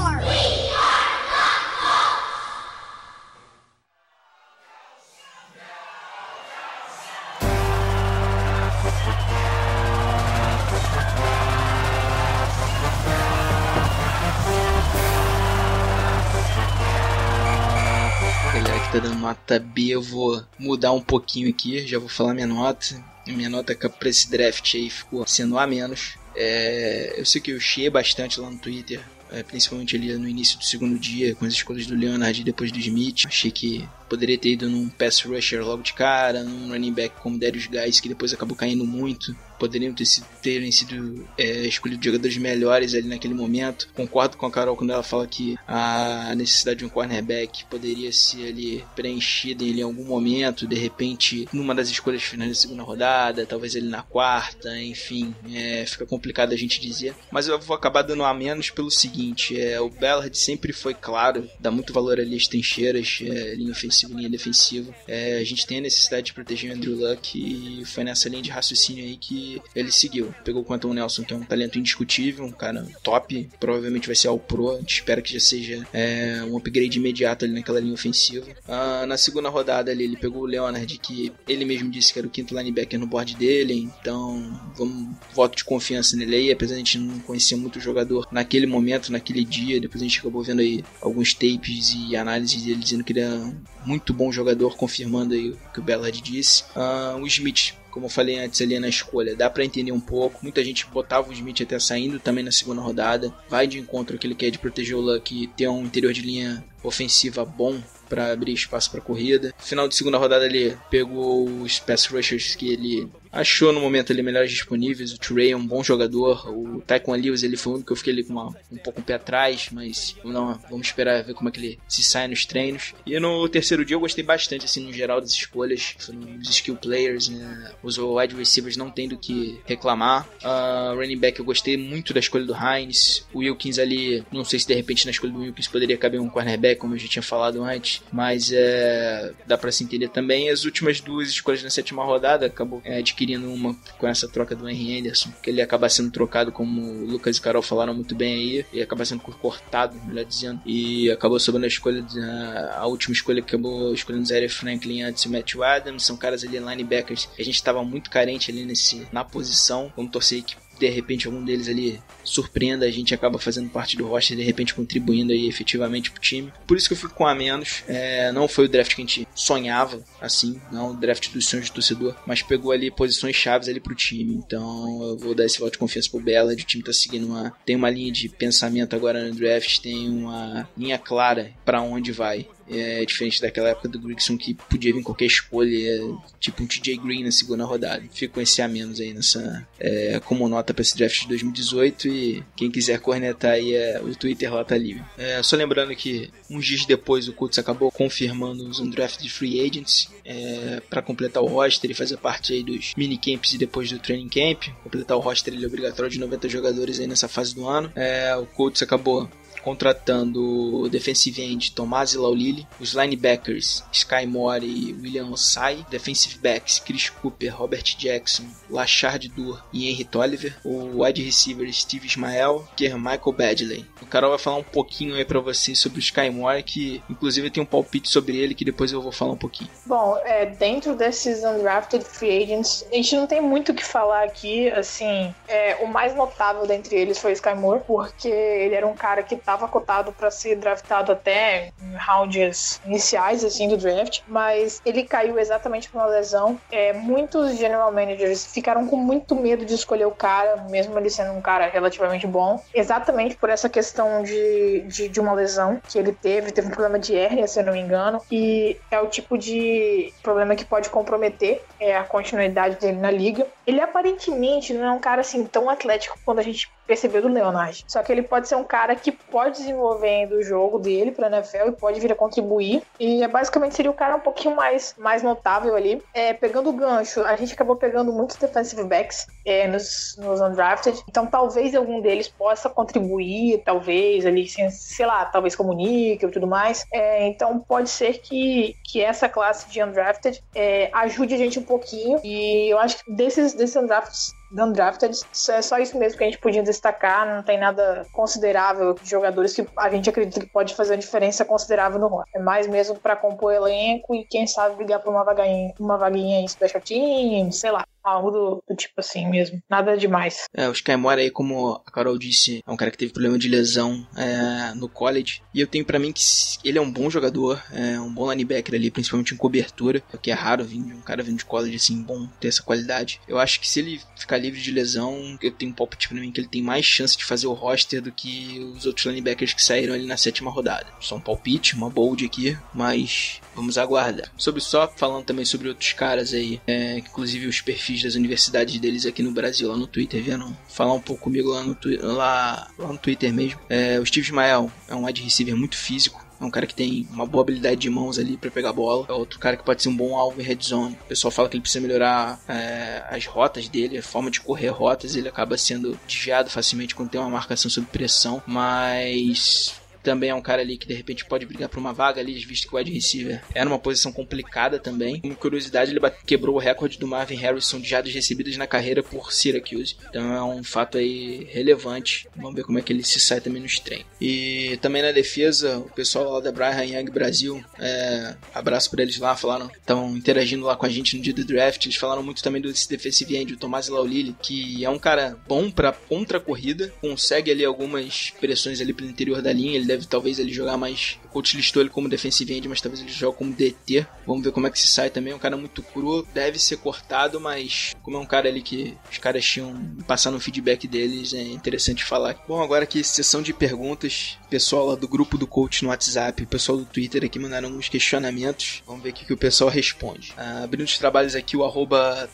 Nota B, eu vou mudar um pouquinho aqui, já vou falar minha nota. Minha nota para esse draft aí ficou sendo A menos. É, eu sei que eu chiei bastante lá no Twitter, é, principalmente ali no início do segundo dia, com as escolhas do Leonard e depois do Smith. Achei que poderia ter ido num pass rusher logo de cara, num running back como Darius Guys, que depois acabou caindo muito poderiam ter sido, terem sido é, escolhidos jogadores melhores ali naquele momento. Concordo com a Carol quando ela fala que a necessidade de um cornerback poderia ser ali preenchida em algum momento, de repente numa das escolhas finais da segunda rodada, talvez ele na quarta, enfim, é, fica complicado a gente dizer. Mas eu vou acabar dando a menos pelo seguinte: é, o Ballard sempre foi claro, dá muito valor ali às trincheiras, é, linha ofensiva, linha defensiva. É, a gente tem a necessidade de proteger o Andrew Luck e foi nessa linha de raciocínio aí que ele seguiu. Pegou o Quantum Nelson, que é um talento indiscutível, um cara top, provavelmente vai ser ao Pro, a gente espera que já seja é, um upgrade imediato ali naquela linha ofensiva. Ah, na segunda rodada ali, ele pegou o Leonard, que ele mesmo disse que era o quinto linebacker no board dele, então vamos, voto de confiança nele aí, apesar de a gente não conhecer muito o jogador naquele momento, naquele dia, depois a gente acabou vendo aí alguns tapes e análises dele dizendo que ele é muito bom jogador, confirmando aí o que o Bellard disse. Ah, o Smith como eu falei antes ali na escolha, dá para entender um pouco. Muita gente botava o Smith até saindo também na segunda rodada. Vai de encontro que ele quer de proteger o Luck e ter um interior de linha ofensiva bom para abrir espaço para corrida. Final de segunda rodada ele pegou os pass rushers que ele achou no momento ali melhores disponíveis. O Trey é um bom jogador. O Taekwondo Lewis ele foi único que eu fiquei ali com uma, um pouco um pé atrás, mas não, vamos esperar ver como é que ele se sai nos treinos. E no terceiro dia eu gostei bastante, assim, no geral das escolhas. Os skill players, né? Os wide receivers não tendo que reclamar. Uh, running back eu gostei muito da escolha do Hines. O Wilkins ali, não sei se de repente na escolha do Wilkins poderia caber um cornerback, como eu já tinha falado antes, mas é, dá para se entender também. As últimas duas escolhas na sétima rodada acabou é, adquirindo adquirindo uma com essa troca do Henry Anderson, que ele acaba sendo trocado, como o Lucas e Carol falaram muito bem aí, e acaba sendo cortado, melhor dizendo, e acabou sobrando a escolha, de, a, a última escolha que acabou escolhendo Zaire Franklin antes e Matthew Adams, são caras ali linebackers, a gente estava muito carente ali nesse, na posição, vamos torcer que de repente algum deles ali surpreenda, a gente acaba fazendo parte do roster, de repente contribuindo aí efetivamente pro time. Por isso que eu fico com a menos. É, não foi o draft que a gente sonhava, assim, não o draft dos sonhos do torcedor, mas pegou ali posições chaves ali pro time. Então eu vou dar esse voto de confiança pro Bella. O time tá seguindo uma. Tem uma linha de pensamento agora no draft, tem uma linha clara para onde vai. É diferente daquela época do Grigson que podia vir qualquer escolha, tipo um TJ Green na segunda rodada. Fico com esse a menos aí nessa é, como nota para esse draft de 2018 e quem quiser cornetar aí é, o Twitter lá tá livre. É, só lembrando que uns dias depois o Colts acabou confirmando draft de free agents é, para completar o roster e fazer parte aí dos minicamps e depois do training camp. Completar o roster ele é obrigatório de 90 jogadores aí nessa fase do ano. É, o Colts acabou contratando o defensive end Tomás Laulili, os linebackers Sky Moore e William Osai, defensive backs Chris Cooper, Robert Jackson, Lachard Dur e Henry Tolliver, o wide receiver Steve Ismael, que Michael Badley. O Carol vai falar um pouquinho aí para vocês sobre o Sky Moore, que inclusive tem um palpite sobre ele que depois eu vou falar um pouquinho. Bom, é, dentro desses undrafted free agents, a gente não tem muito o que falar aqui, assim, é, o mais notável dentre eles foi o Sky Moore, porque ele era um cara que tá estava cotado para ser draftado até rounds iniciais assim do draft, mas ele caiu exatamente por uma lesão. É, muitos general managers ficaram com muito medo de escolher o cara, mesmo ele sendo um cara relativamente bom, exatamente por essa questão de, de, de uma lesão que ele teve, teve um problema de hérnia, se eu não me engano, e é o tipo de problema que pode comprometer é, a continuidade dele na liga. Ele aparentemente não é um cara assim tão atlético quando a gente percebeu do Leonard. Só que ele pode ser um cara que pode desenvolver o jogo dele pra NFL e pode vir a contribuir. E é, basicamente seria o cara um pouquinho mais, mais notável ali. É, pegando o gancho, a gente acabou pegando muitos defensive backs é, nos, nos undrafted. Então talvez algum deles possa contribuir, talvez ali, sei lá, talvez comunique e tudo mais. É, então pode ser que, que essa classe de undrafted é, ajude a gente um pouquinho. E eu acho que desses, desses undrafted undrafted, é só isso mesmo que a gente podia destacar, não tem nada considerável de jogadores que a gente acredita que pode fazer uma diferença considerável no roster. É mais mesmo para compor elenco e quem sabe brigar por uma vaguinha, uma vaguinha em special team, sei lá. Algo do, do, tipo assim mesmo. Nada demais. É, o Sky Moore aí, como a Carol disse, é um cara que teve problema de lesão é, no college. E eu tenho para mim que ele é um bom jogador, é um bom linebacker ali, principalmente em cobertura. Que é raro vir um cara vindo de college assim, bom ter essa qualidade. Eu acho que se ele ficar livre de lesão, eu tenho um palpite pra mim que ele tem mais chance de fazer o roster do que os outros linebackers que saíram ali na sétima rodada. Só um palpite, uma bold aqui, mas vamos aguardar. Sobre só falando também sobre outros caras aí, é, inclusive os perfis perfis das universidades deles aqui no Brasil, lá no Twitter, vieram falar um pouco comigo lá no, lá, lá no Twitter mesmo. É, o Steve Ismael é um wide receiver muito físico, é um cara que tem uma boa habilidade de mãos ali para pegar bola. É outro cara que pode ser um bom alvo em red zone. O pessoal fala que ele precisa melhorar é, as rotas dele, a forma de correr rotas. Ele acaba sendo desviado facilmente quando tem uma marcação sob pressão. Mas também é um cara ali que de repente pode brigar por uma vaga ali, visto que o wide receiver era uma posição complicada também. Como curiosidade, ele quebrou o recorde do Marvin Harrison de jardas recebidas na carreira por Syracuse. Então é um fato aí relevante. Vamos ver como é que ele se sai também nos treinos. E também na defesa, o pessoal lá da Brian Young Brasil, é, abraço para eles lá, falaram, estão interagindo lá com a gente no dia do draft. Eles falaram muito também do defensive end, o Tomás Laulili, que é um cara bom para contra corrida, consegue ali algumas pressões ali pelo interior da linha, ele deve talvez ele jogar mais. Coach listou ele como defensive end, mas talvez ele jogue como DT. Vamos ver como é que se sai também. É um cara muito cru, deve ser cortado, mas como é um cara ali que os caras tinham passando o feedback deles, é interessante falar. Bom, agora aqui, sessão de perguntas. Pessoal lá do grupo do coach no WhatsApp, pessoal do Twitter aqui mandaram alguns questionamentos. Vamos ver o que, o pessoal responde. Ah, abrindo os trabalhos aqui, o arroba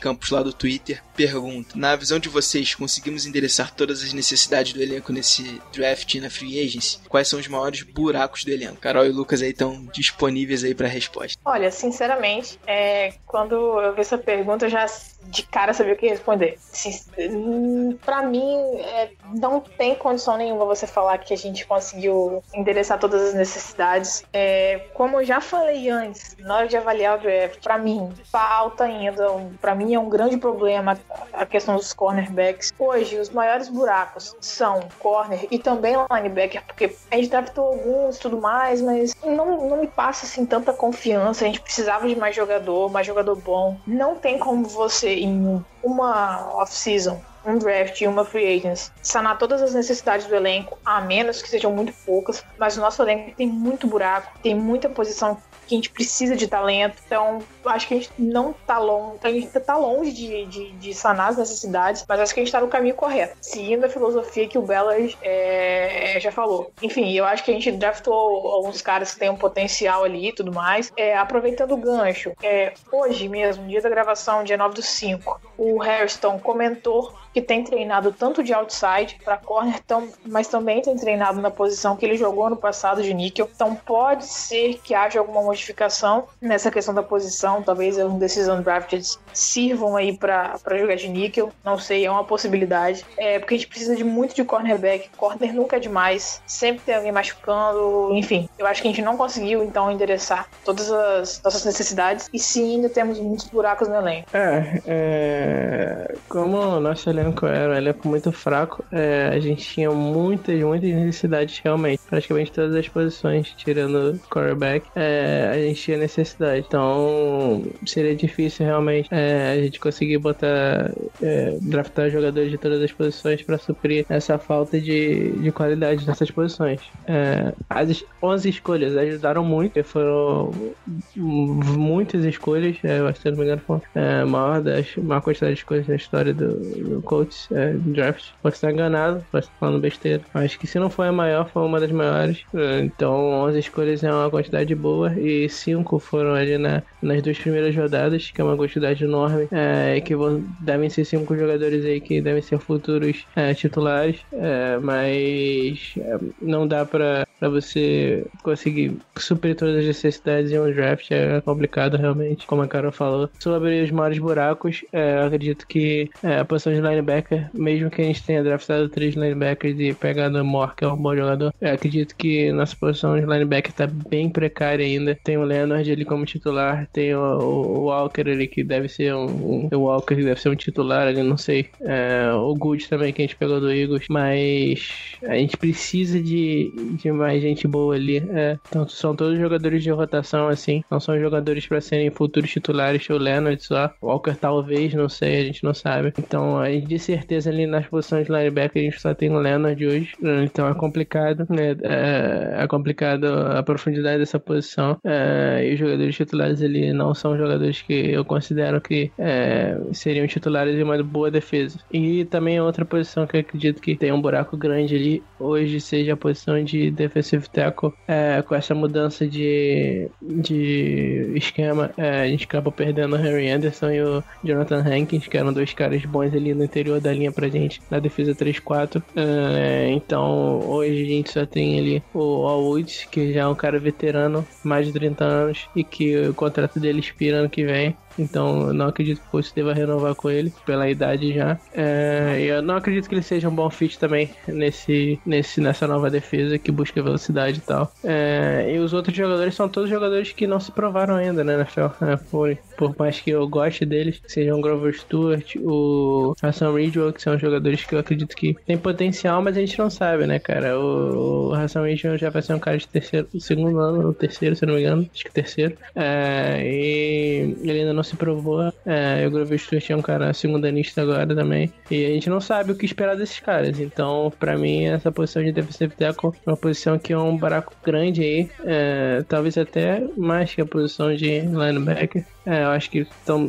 Campos lá do Twitter pergunta: Na visão de vocês, conseguimos endereçar todas as necessidades do elenco nesse draft e na free agency? Quais são os maiores buracos do elenco? Carol e Lucas aí estão disponíveis aí para resposta. Olha, sinceramente, é, quando eu vi essa pergunta, eu já de cara sabia o que responder. Assim, para mim, é, não tem condição nenhuma você falar que a gente conseguiu endereçar todas as necessidades. É, como eu já falei antes, na hora de avaliar o draft, para mim, falta ainda. Para mim, é um grande problema a questão dos cornerbacks. Hoje, os maiores buracos são corner e também linebacker, porque a gente draftou alguns tudo mais, mas não, não me passa assim tanta confiança. A gente precisava de mais jogador, mais jogador bom. Não tem como você, em uma off-season, um draft e uma free agency, sanar todas as necessidades do elenco, a menos que sejam muito poucas, mas o nosso elenco tem muito buraco, tem muita posição que a gente precisa de talento. Então, acho que a gente não tá longe, a gente tá longe de, de, de sanar as necessidades, mas acho que a gente tá no caminho correto, seguindo a filosofia que o Bellas é, já falou. Enfim, eu acho que a gente draftou alguns caras que têm um potencial ali e tudo mais. É, aproveitando o gancho, é, hoje mesmo, dia da gravação, dia 9 do 5, o Harrison comentou que tem treinado tanto de outside para corner, tão, mas também tem treinado na posição que ele jogou no passado de níquel. Então pode ser que haja alguma modificação nessa questão da posição. Talvez um desses undrafted sirvam aí para jogar de níquel. Não sei, é uma possibilidade. É porque a gente precisa de muito de cornerback. Corner nunca é demais. Sempre tem alguém machucando. Enfim, eu acho que a gente não conseguiu então endereçar todas as nossas necessidades. E sim, ainda temos muitos buracos no elenco. É, é como o nosso elenco elenco era um elenco muito fraco. É, a gente tinha muitas, muitas necessidades realmente. Praticamente todas as posições, tirando quarterback, é, a gente tinha necessidade. Então seria difícil realmente é, a gente conseguir botar, é, draftar jogadores de todas as posições para suprir essa falta de, de qualidade nessas posições. É, as 11 escolhas ajudaram muito, foram muitas escolhas, é, se não me engano, foi a maior, das, maior quantidade de escolhas na história do, do Colts é, draft. Pode estar enganado, pode estar falando besteira. Acho que se não foi a maior, foi uma das maiores. É, então, 11 escolhas é uma quantidade boa e 5 foram ali na, nas duas primeiras rodadas, que é uma quantidade enorme. É, que vão, devem ser 5 jogadores aí que devem ser futuros é, titulares, é, mas é, não dá pra, pra você conseguir suprir todas as necessidades em um draft. É complicado realmente, como a Carol falou. Sobre os maiores buracos, acredito que a posição de linebacker mesmo que a gente tenha draftado três linebackers e pegado o Moore, que é um bom jogador, eu acredito que nossa posição de linebacker tá bem precária ainda. Tem o Leonard ali como titular, tem o, o Walker ali que deve ser um, um, o Walker que deve ser um titular ali, não sei. É, o Good também que a gente pegou do Eagles, mas a gente precisa de, de mais gente boa ali. É, então são todos jogadores de rotação assim, não são jogadores para serem futuros titulares. O Leonard só, Walker talvez, não sei, a gente não sabe. Então a gente de certeza ali nas posições de linebacker a gente só tem o Leonard hoje, então é complicado, né? É, é complicado a profundidade dessa posição. É, e os jogadores titulares ali não são jogadores que eu considero que é, seriam titulares de uma boa defesa. E também outra posição que eu acredito que tem um buraco grande ali hoje seja a posição de defensive tackle. É, com essa mudança de, de esquema, é, a gente acabou perdendo o Henry Anderson e o Jonathan Hankins, que eram dois caras bons ali no interior da linha pra gente na defesa 3-4. É, então hoje a gente só tem ali o Al Woods, que já é um cara veterano, mais de 30 anos, e que o contrato dele expira ano que vem. Então eu não acredito que o Colts deva renovar com ele, pela idade já. É, eu não acredito que ele seja um bom fit também nesse, nesse, nessa nova defesa que busca velocidade e tal. É, e os outros jogadores são todos jogadores que não se provaram ainda, né, NFL? É, por, por mais que eu goste deles, sejam o Grover Stewart, o Hassan Ridgewell, que são jogadores que eu acredito que tem potencial, mas a gente não sabe, né, cara? O, o Hassan Ridgewell já vai ser um cara de terceiro, segundo ano, ou terceiro, se não me engano, acho que terceiro. É, e ele ainda não se provou. É, o Grover Stewart é um cara segunda lista agora também. E a gente não sabe o que esperar desses caras. Então, pra mim, essa posição de defensive tackle é uma posição que é um buraco grande aí. É, talvez até mais que a posição de linebacker. É, eu acho que estão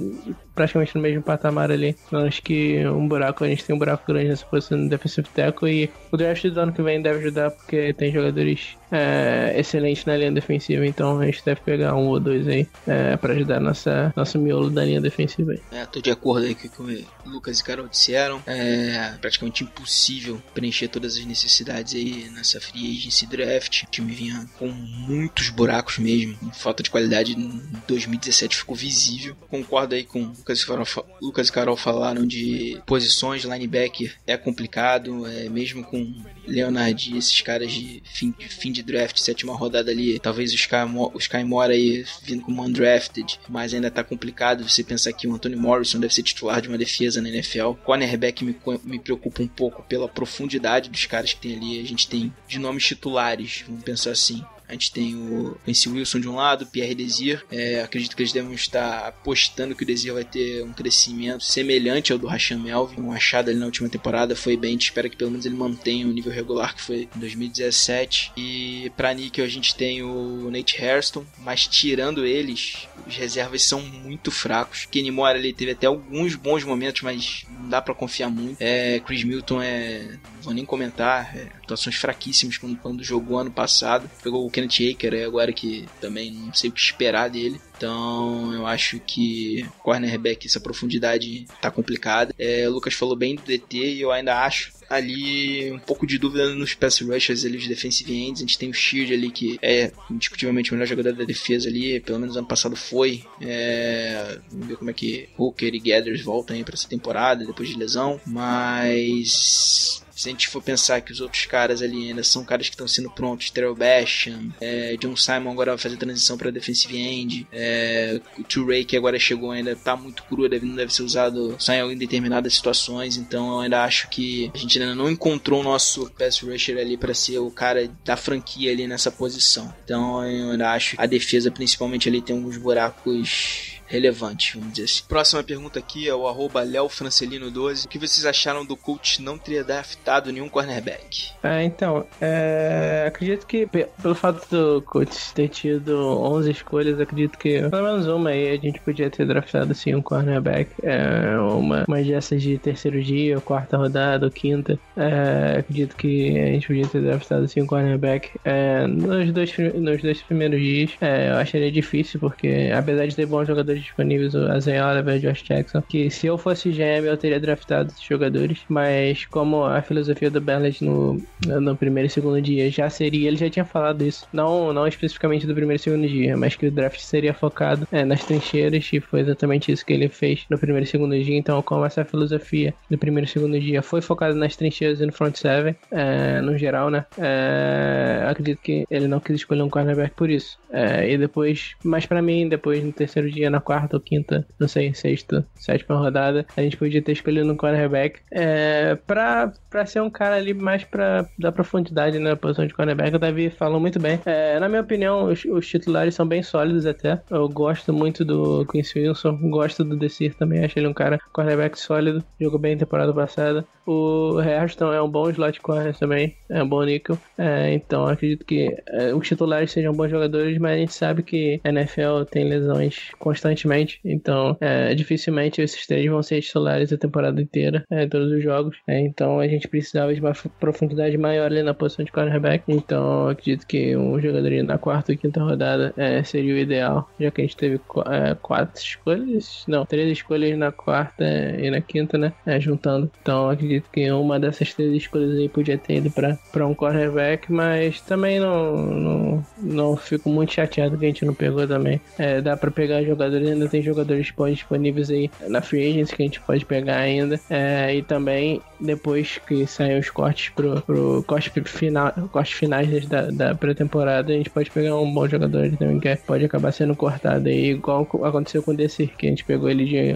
praticamente no mesmo patamar ali. Acho que um buraco, a gente tem um buraco grande nessa posição de defensive tackle e o draft do ano que vem deve ajudar porque tem jogadores é, excelentes na linha defensiva, então a gente deve pegar um ou dois aí é, para ajudar nossa, nosso miolo da linha defensiva aí. É, tô de acordo aí com o que o Lucas e Carol disseram. É praticamente impossível preencher todas as necessidades aí nessa free agency draft. O time vinha com muitos buracos mesmo, falta de qualidade em 2017 ficou visível. Concordo aí com Lucas e Carol, Lucas e Carol falaram de posições, linebacker é complicado, é, mesmo com Leonard e esses caras de fim, de fim de draft, sétima rodada ali, talvez os Sky, o Sky Moore aí vindo como undrafted, mas ainda tá complicado você pensar que o Anthony Morrison deve ser titular de uma defesa na NFL. Cornerback me, me preocupa um pouco pela profundidade dos caras que tem ali. A gente tem de nomes titulares, vamos pensar assim. A gente tem o Quincy Wilson de um lado, Pierre Desir. É, acredito que eles devem estar apostando que o Desir vai ter um crescimento semelhante ao do Rashan Melvin. Um achado ali na última temporada foi bem. A gente espera que pelo menos ele mantenha o nível regular que foi em 2017. E para Nickel a gente tem o Nate Hairston, mas tirando eles, os reservas são muito fracos. Kenny Moore ali teve até alguns bons momentos, mas não dá para confiar muito. É, Chris Milton é. Vou nem comentar. É, atuações fraquíssimas quando, quando jogou ano passado. Pegou o Kenneth Aker é agora que também não sei o que esperar dele. Então eu acho que cornerback, essa profundidade tá complicada. É, o Lucas falou bem do DT e eu ainda acho ali um pouco de dúvida nos pass rushers ali, os defensive ends. A gente tem o Sheard ali que é indiscutivelmente o melhor jogador da defesa ali, pelo menos ano passado foi. É, vamos ver como é que Hooker e Gathers voltam aí pra essa temporada depois de lesão, mas se a gente for pensar que os outros caras ali ainda são caras que estão sendo prontos, Terrell Basham, é, John Simon agora vai fazer transição para defensive end, é, o Touré que agora chegou ainda tá muito cru, deve, não deve ser usado só em determinadas situações, então eu ainda acho que a gente ainda não encontrou o nosso pass rusher ali para ser o cara da franquia ali nessa posição. Então eu ainda acho a defesa principalmente ali tem alguns buracos relevante, vamos dizer assim. Próxima pergunta aqui é o arroba leofrancelino12. O que vocês acharam do coach não ter draftado nenhum cornerback? É, então, é, acredito que pelo fato do coach ter tido 11 escolhas, acredito que pelo menos uma aí a gente podia ter draftado assim um cornerback. É, uma, uma dessas de terceiro dia, ou quarta rodada, ou quinta. É, acredito que a gente podia ter draftado assim um cornerback é, nos, dois, nos dois primeiros dias. É, eu acharia difícil, porque apesar de ter bons jogadores jogadores disponíveis, o Isaiah Oliver e Josh Jackson, que se eu fosse GM eu teria draftado esses jogadores, mas como a filosofia do Bernard no, no primeiro e segundo dia já seria, ele já tinha falado isso, não, não especificamente do primeiro e segundo dia, mas que o draft seria focado é, nas trincheiras e foi exatamente isso que ele fez no primeiro e segundo dia, então como essa filosofia do primeiro e segundo dia foi focada nas trincheiras e no front seven, é, no geral, né, é, acredito que ele não quis escolher um cornerback por isso, é, e depois, mas para mim, depois no terceiro dia, na quarta ou quinta, não sei, sexta, sétima rodada, a gente podia ter escolhido um cornerback é, pra, pra ser um cara ali mais pra dar profundidade na posição de cornerback. O Davi falou muito bem. É, na minha opinião, os, os, titulares são bem sólidos até. Eu gosto muito do Quincy Wilson, gosto do Desir também, acho ele um cara cornerback sólido, jogou bem temporada passada. O Hairston é um bom slot corner também, é um bom níquel. É, então acredito que é, os titulares sejam bons jogadores, mas a gente sabe que a NFL tem lesões constantes constantemente. Então, é, dificilmente esses três vão ser titulares a temporada inteira, é, todos os jogos. É, então, a gente precisava de uma profundidade maior ali na posição de cornerback. Então, acredito que um jogador na quarta ou quinta rodada é, seria o ideal, já que a gente teve é, quatro escolhas, não, três escolhas na quarta e na quinta, né? É, juntando. Então, acredito que uma dessas três escolhas aí podia ter ido para um cornerback, mas também não, não, não fico muito chateado que a gente não pegou também. Dá para pegar jogadores ainda tem jogadores disponíveis aí na Free Agents que a gente pode pegar ainda. É, e também depois que saem os cortes pro, pro corte final, cortes finais da, da pré-temporada, a gente pode pegar um bom jogador também que pode acabar sendo cortado aí, igual aconteceu com o DC, que a gente pegou ele de.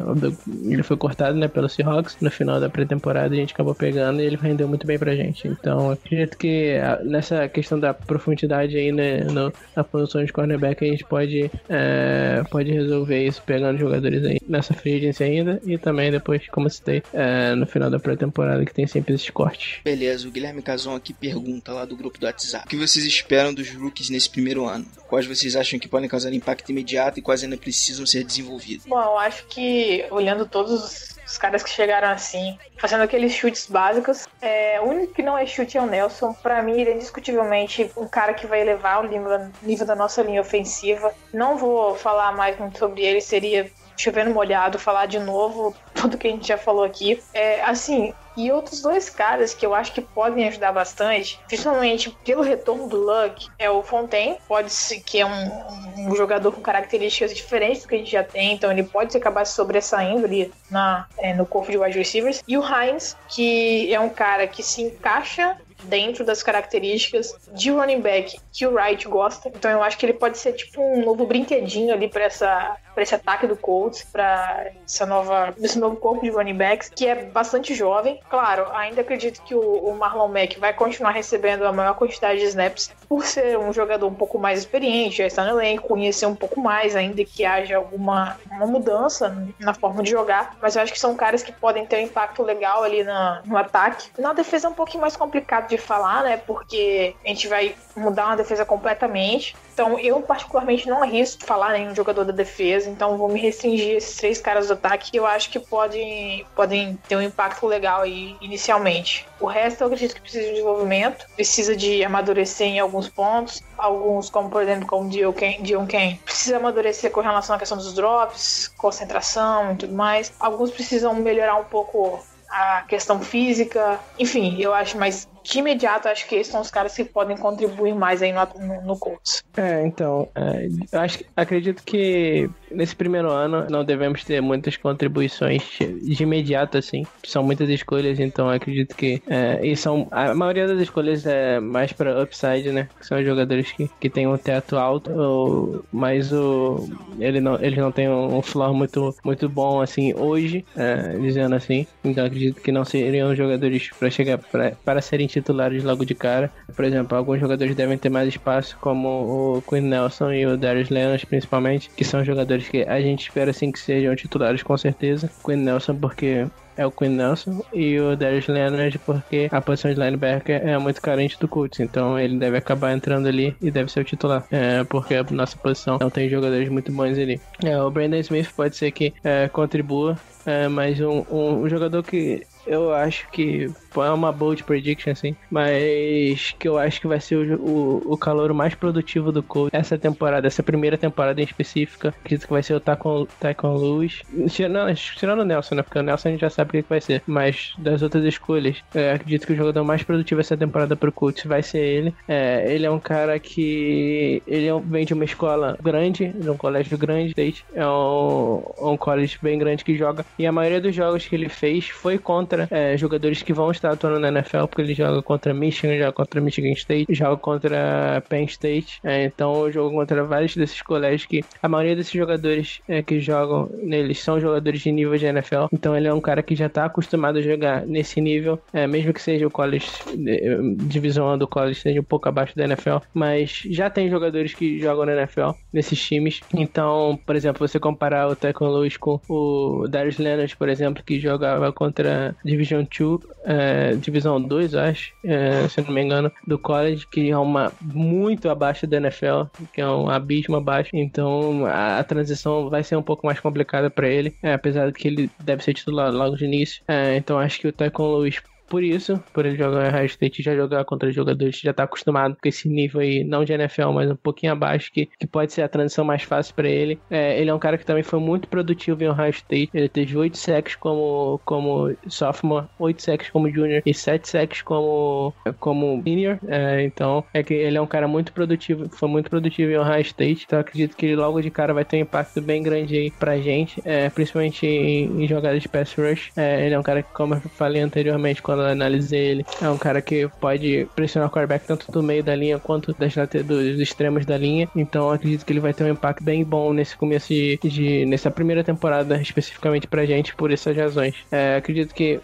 Ele foi cortado né, pelo Seahawks no final da pré-temporada, a gente acabou pegando e ele rendeu muito bem pra gente. Então, acredito que nessa questão da profundidade aí né, no, na posição de cornerback a gente pode, é, pode resolver isso pegando jogadores aí nessa free agency ainda e também depois, como citei, é, no final da pré-temporada que tem sempre esses cortes. Beleza, o Guilherme Cazon aqui pergunta lá do grupo do WhatsApp. O que vocês esperam dos rookies nesse primeiro ano? Quais vocês acham que podem causar impacto imediato e quais ainda precisam ser desenvolvidos? Bom, eu acho que olhando todos os caras que chegaram assim, fazendo aqueles chutes básicos. É, o único que não é chute é o Nelson. Para mim, ele é indiscutivelmente um cara que vai elevar o nível da nossa linha ofensiva. Não vou falar mais muito sobre ele, seria chovendo molhado falar de novo tudo que a gente já falou aqui. É, assim, e outros dois caras que eu acho que podem ajudar bastante, principalmente pelo retorno do Luck, é o Fontaine, pode ser que é um, um, jogador com características diferentes do que a gente já tem, então ele pode acabar sobressaindo ali na, é, no corpo de wide receivers. E o Hines, que é um cara que se encaixa dentro das características de running back que o Wright gosta. Então eu acho que ele pode ser tipo um novo brinquedinho ali para essa para esse ataque do Colts, para essa nova esse novo corpo de running backs que é bastante jovem. Claro, ainda acredito que o, o Marlon Mack vai continuar recebendo a maior quantidade de snaps por ser um jogador um pouco mais experiente, já está no elenco, conhecer um pouco mais, ainda que haja alguma uma mudança na forma de jogar. Mas eu acho que são caras que podem ter um impacto legal ali na, no ataque. Na defesa é um pouquinho mais complicado de falar, né? Porque a gente vai mudar uma defesa completamente. Então, eu particularmente não arrisco falar nenhum jogador da defesa, então vou me restringir a esses três caras do ataque que eu acho que podem, podem ter um impacto legal aí inicialmente. O resto eu acredito que precisa de desenvolvimento, precisa de amadurecer em alguns pontos, alguns, como por exemplo, como Dion Kane, precisa amadurecer com relação à questão dos drops, concentração e tudo mais. Alguns precisam melhorar um pouco a questão física, enfim, eu acho, mas de imediato, acho que esses são os caras que podem contribuir mais aí no, no, no Colts. É, então, é, acho, acredito que nesse primeiro ano não devemos ter muitas contribuições de imediato, assim. São muitas escolhas, então acredito que. É, e são, a maioria das escolhas é mais para upside, né? São jogadores que, que têm um teto alto, ou, mas o, ele não, eles não têm um floor muito, muito bom, assim, hoje, é, dizendo assim. Então acredito que não seriam jogadores para chegar para serem logo de cara. Por exemplo, alguns jogadores devem ter mais espaço, como o Quinn Nelson e o Darius Leonard, principalmente, que são jogadores que a gente espera assim que sejam titulares com certeza. Quinn Nelson porque é o Quinn Nelson e o Darius Leonard porque a posição de linebacker é muito carente do Colts, então ele deve acabar entrando ali e deve ser o titular, é, porque a nossa posição não tem jogadores muito bons ali. É, o Brandon Smith pode ser que é, contribua, é, mas um, um, um jogador que eu acho que é uma bold prediction, assim, mas que eu acho que vai ser o, o, o calor mais produtivo do Colts essa temporada, essa primeira temporada em específica. Acredito que vai ser o Tacon Lewis. Tirando, tirando o Nelson, né? Porque o Nelson a gente já sabe o que, vai ser. Mas das outras escolhas, é, acredito que o jogador mais produtivo essa temporada pro Colts vai ser ele. É, ele é um cara que. Ele é vem de uma escola grande, de um colégio grande. É um, um college bem grande que joga. E a maioria dos jogos que ele fez foi contra é, jogadores que vão estar atuando na NFL, porque ele joga contra Michigan, joga contra Michigan State, joga contra Penn State. É, então, joga contra vários desses colégios que a maioria desses jogadores é, que jogam neles são jogadores de nível de NFL. Então, ele é um cara que já está acostumado a jogar nesse nível, é, mesmo que seja o college, divisão do college seja um pouco abaixo da NFL, mas já tem jogadores que jogam na NFL nesses times. Então, por exemplo, você comparar o Tecon Lewis com o Darius Leonard, por exemplo, que jogava contra Division 2, é, Divisão 2, acho, é, se não me engano, do college, que é uma muito abaixo da NFL, que é um abismo abaixo. Então a, a transição vai ser um pouco mais complicada para ele, é, apesar de que ele deve ser titular logo de início. É, então acho que o Tycoon Lewis por isso, por ele jogar em Ohio State já jogar contra jogadores que já tá acostumado com esse nível aí, não de NFL, mas um pouquinho abaixo, que, que pode ser a transição mais fácil para ele. É, ele é um cara que também foi muito produtivo em Ohio State. Ele teve 8 sacks como, como sophomore, 8 sacks como junior e 7 sacks como, como senior. É, então, é que ele é um cara muito produtivo, foi muito produtivo em Ohio State. Então, acredito que ele logo de cara vai ter um impacto bem grande aí pra gente, é, principalmente em, em jogadas de pass rush. É, ele é um cara que, como eu falei anteriormente, quando quando eu analisei ele. É um cara que pode pressionar o quarterback tanto do meio da linha quanto das, dos extremos da linha. Então acredito que ele vai ter um impacto bem bom nesse começo de, de nessa primeira temporada, especificamente pra gente, por essas razões. É, acredito que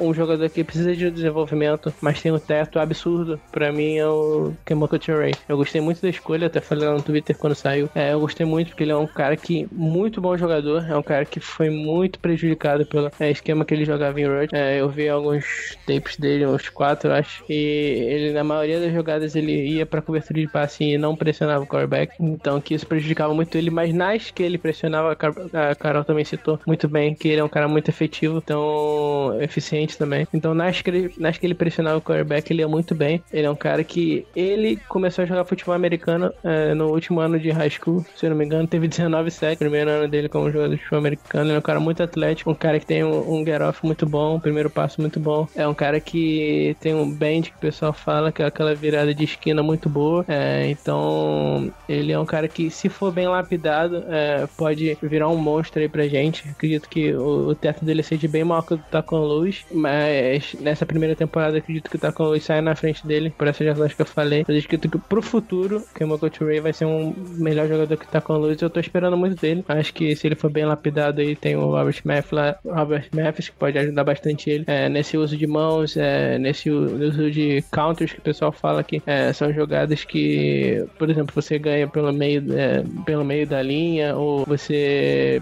um jogador que precisa de desenvolvimento, mas tem um teto absurdo, pra mim é o Kemoko Ray. Eu gostei muito da escolha, até falei lá no Twitter quando saiu. É, eu gostei muito porque ele é um cara que, muito bom jogador, é um cara que foi muito prejudicado pelo é, esquema que ele jogava em Rush. É, eu vi alguns tapes dele, uns quatro, acho, e ele, na maioria das jogadas, ele ia pra cobertura de passe e não pressionava o quarterback, então que isso prejudicava muito ele, mas nas que ele pressionava, a Carol também citou muito bem que ele é um cara muito efetivo, então eficiente também. Então nas que ele, nas que ele pressionava o quarterback, ele ia muito bem. Ele é um cara que ele começou a jogar futebol americano é, no último ano de high school, se eu não me engano, teve 19 sacks, primeiro ano dele como jogador de futebol americano. Ele é um cara muito atlético, um cara que tem um, um get off muito bom, um primeiro passo muito bom. É um cara que tem um bend que o pessoal fala que é aquela virada de esquina muito boa. É, então ele é um cara que, se for bem lapidado, é, pode virar um monstro aí pra gente. Acredito que o, o teto dele seja bem maior que o do Tacon Luz, mas nessa primeira temporada acredito que o Tacon Luz sai na frente dele, por essas razões que eu falei. Eu acredito que pro futuro, que o Mokoto Ray vai ser um melhor jogador que o Tacon Luz. Eu tô esperando muito dele. Acho que se ele for bem lapidado aí, tem o Robert Mathis Robert Mathis, que pode ajudar bastante ele é, nesse uso de mãos, é, nesse uso de counters que o pessoal fala que é, são jogadas que, por exemplo, você ganha pelo meio, é, pelo meio da linha, ou você,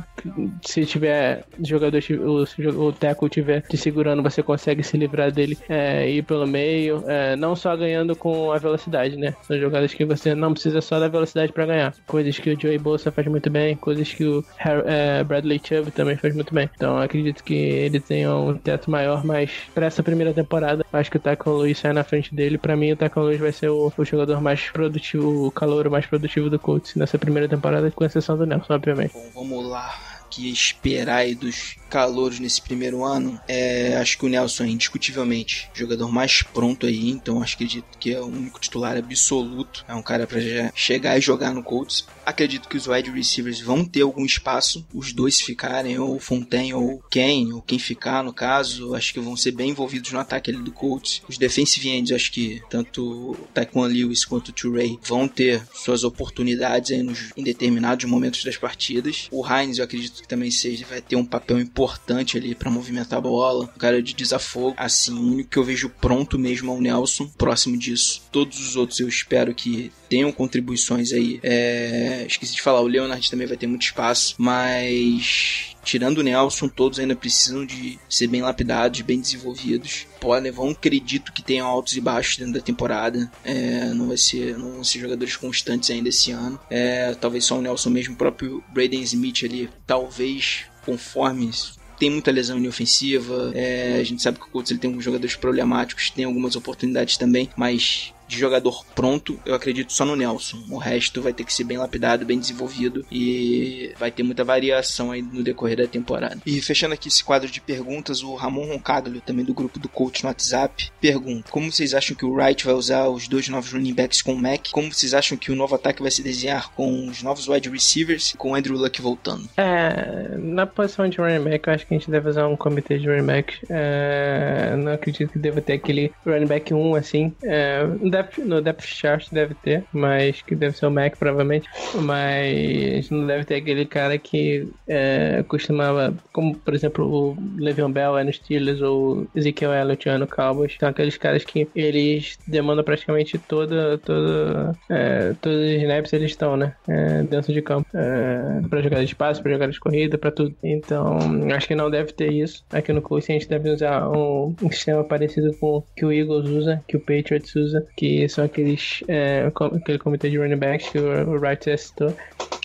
se tiver jogador, o, o tackle tiver te segurando, você consegue se livrar dele é, ir pelo meio, é, não só ganhando com a velocidade, né? São jogadas que você não precisa só da velocidade para ganhar. Coisas que o Joey Bolsa faz muito bem, coisas que o Harry, é, Bradley Chubb também faz muito bem. Então acredito que ele tenha um teto maior, mas para essa primeira temporada, acho que o Tackle Luiz sai na frente dele. Para mim, o Tackle Luiz vai ser o, o, jogador mais produtivo, o calor mais produtivo do Colts nessa primeira temporada, com exceção do Nelson, obviamente. Bom, vamos lá. Que esperar aí dos calouros nesse primeiro ano, é, acho que o Nelson é indiscutivelmente jogador mais pronto aí, então acho acredito que é o único titular absoluto. É um cara para chegar e jogar no Colts. Acredito que os wide receivers vão ter algum espaço, os dois ficarem, ou Fontaine ou quem, ou quem ficar no caso, acho que vão ser bem envolvidos no ataque ali do Colts. Os defensive ends, acho que tanto Taekwon Lewis quanto o vão ter suas oportunidades aí nos, em determinados momentos das partidas. O Hines, eu acredito que também seja, vai ter um papel importante ali para movimentar a bola, um cara de desafogo. Assim, o único que eu vejo pronto mesmo é o Nelson. Próximo disso, todos os outros eu espero que tenham contribuições aí. É... Esqueci de falar, o Leonard também vai ter muito espaço, mas tirando o Nelson, todos ainda precisam de ser bem lapidados, bem desenvolvidos. Podem, vão acredito que tenham altos e baixos dentro da temporada. É, não vai ser, não vão ser jogadores constantes ainda esse ano. É, talvez só o Nelson mesmo, o próprio Braden Smith ali, talvez conforme tem muita lesão inofensiva. É, a gente sabe que o Colts ele tem alguns jogadores problemáticos, tem algumas oportunidades também, mas de jogador pronto, eu acredito só no Nelson. O resto vai ter que ser bem lapidado, bem desenvolvido e vai ter muita variação aí no decorrer da temporada. E fechando aqui esse quadro de perguntas, o Ramon Roncaglio, também do grupo do coach no WhatsApp, pergunta: Como vocês acham que o Wright vai usar os dois novos running backs com o Mac? Como vocês acham que o novo ataque vai se desenhar com os novos wide receivers e com o Andrew Luck voltando? É, na posição de running back, eu acho que a gente deve usar um comitê de running back. É, não acredito que deva ter aquele running back 1 assim. É, depth, no depth chart deve ter, mas que deve ser o Mac provavelmente, mas não deve ter aquele cara que é, costumava, como por exemplo o Le'Veon Bell é no Steelers ou Ezekiel Elliott é no Cowboys, são aqueles caras que eles demandam praticamente toda, toda, é, todos os snaps eles estão, né, é, dentro de campo, é, para jogar de espaço, para jogar de corrida, para tudo. Então, acho que não deve ter isso. Aqui no Colts a gente deve usar um, um sistema parecido com o que o Eagles usa, que o Patriots usa, que são aqueles é, aquele comitê de running backs que o, o Wright citou.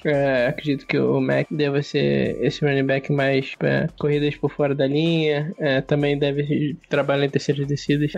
É, acredito que o Mac deve ser esse running back mais é, corridas por fora da linha. É, também deve trabalhar em terceiras descidas.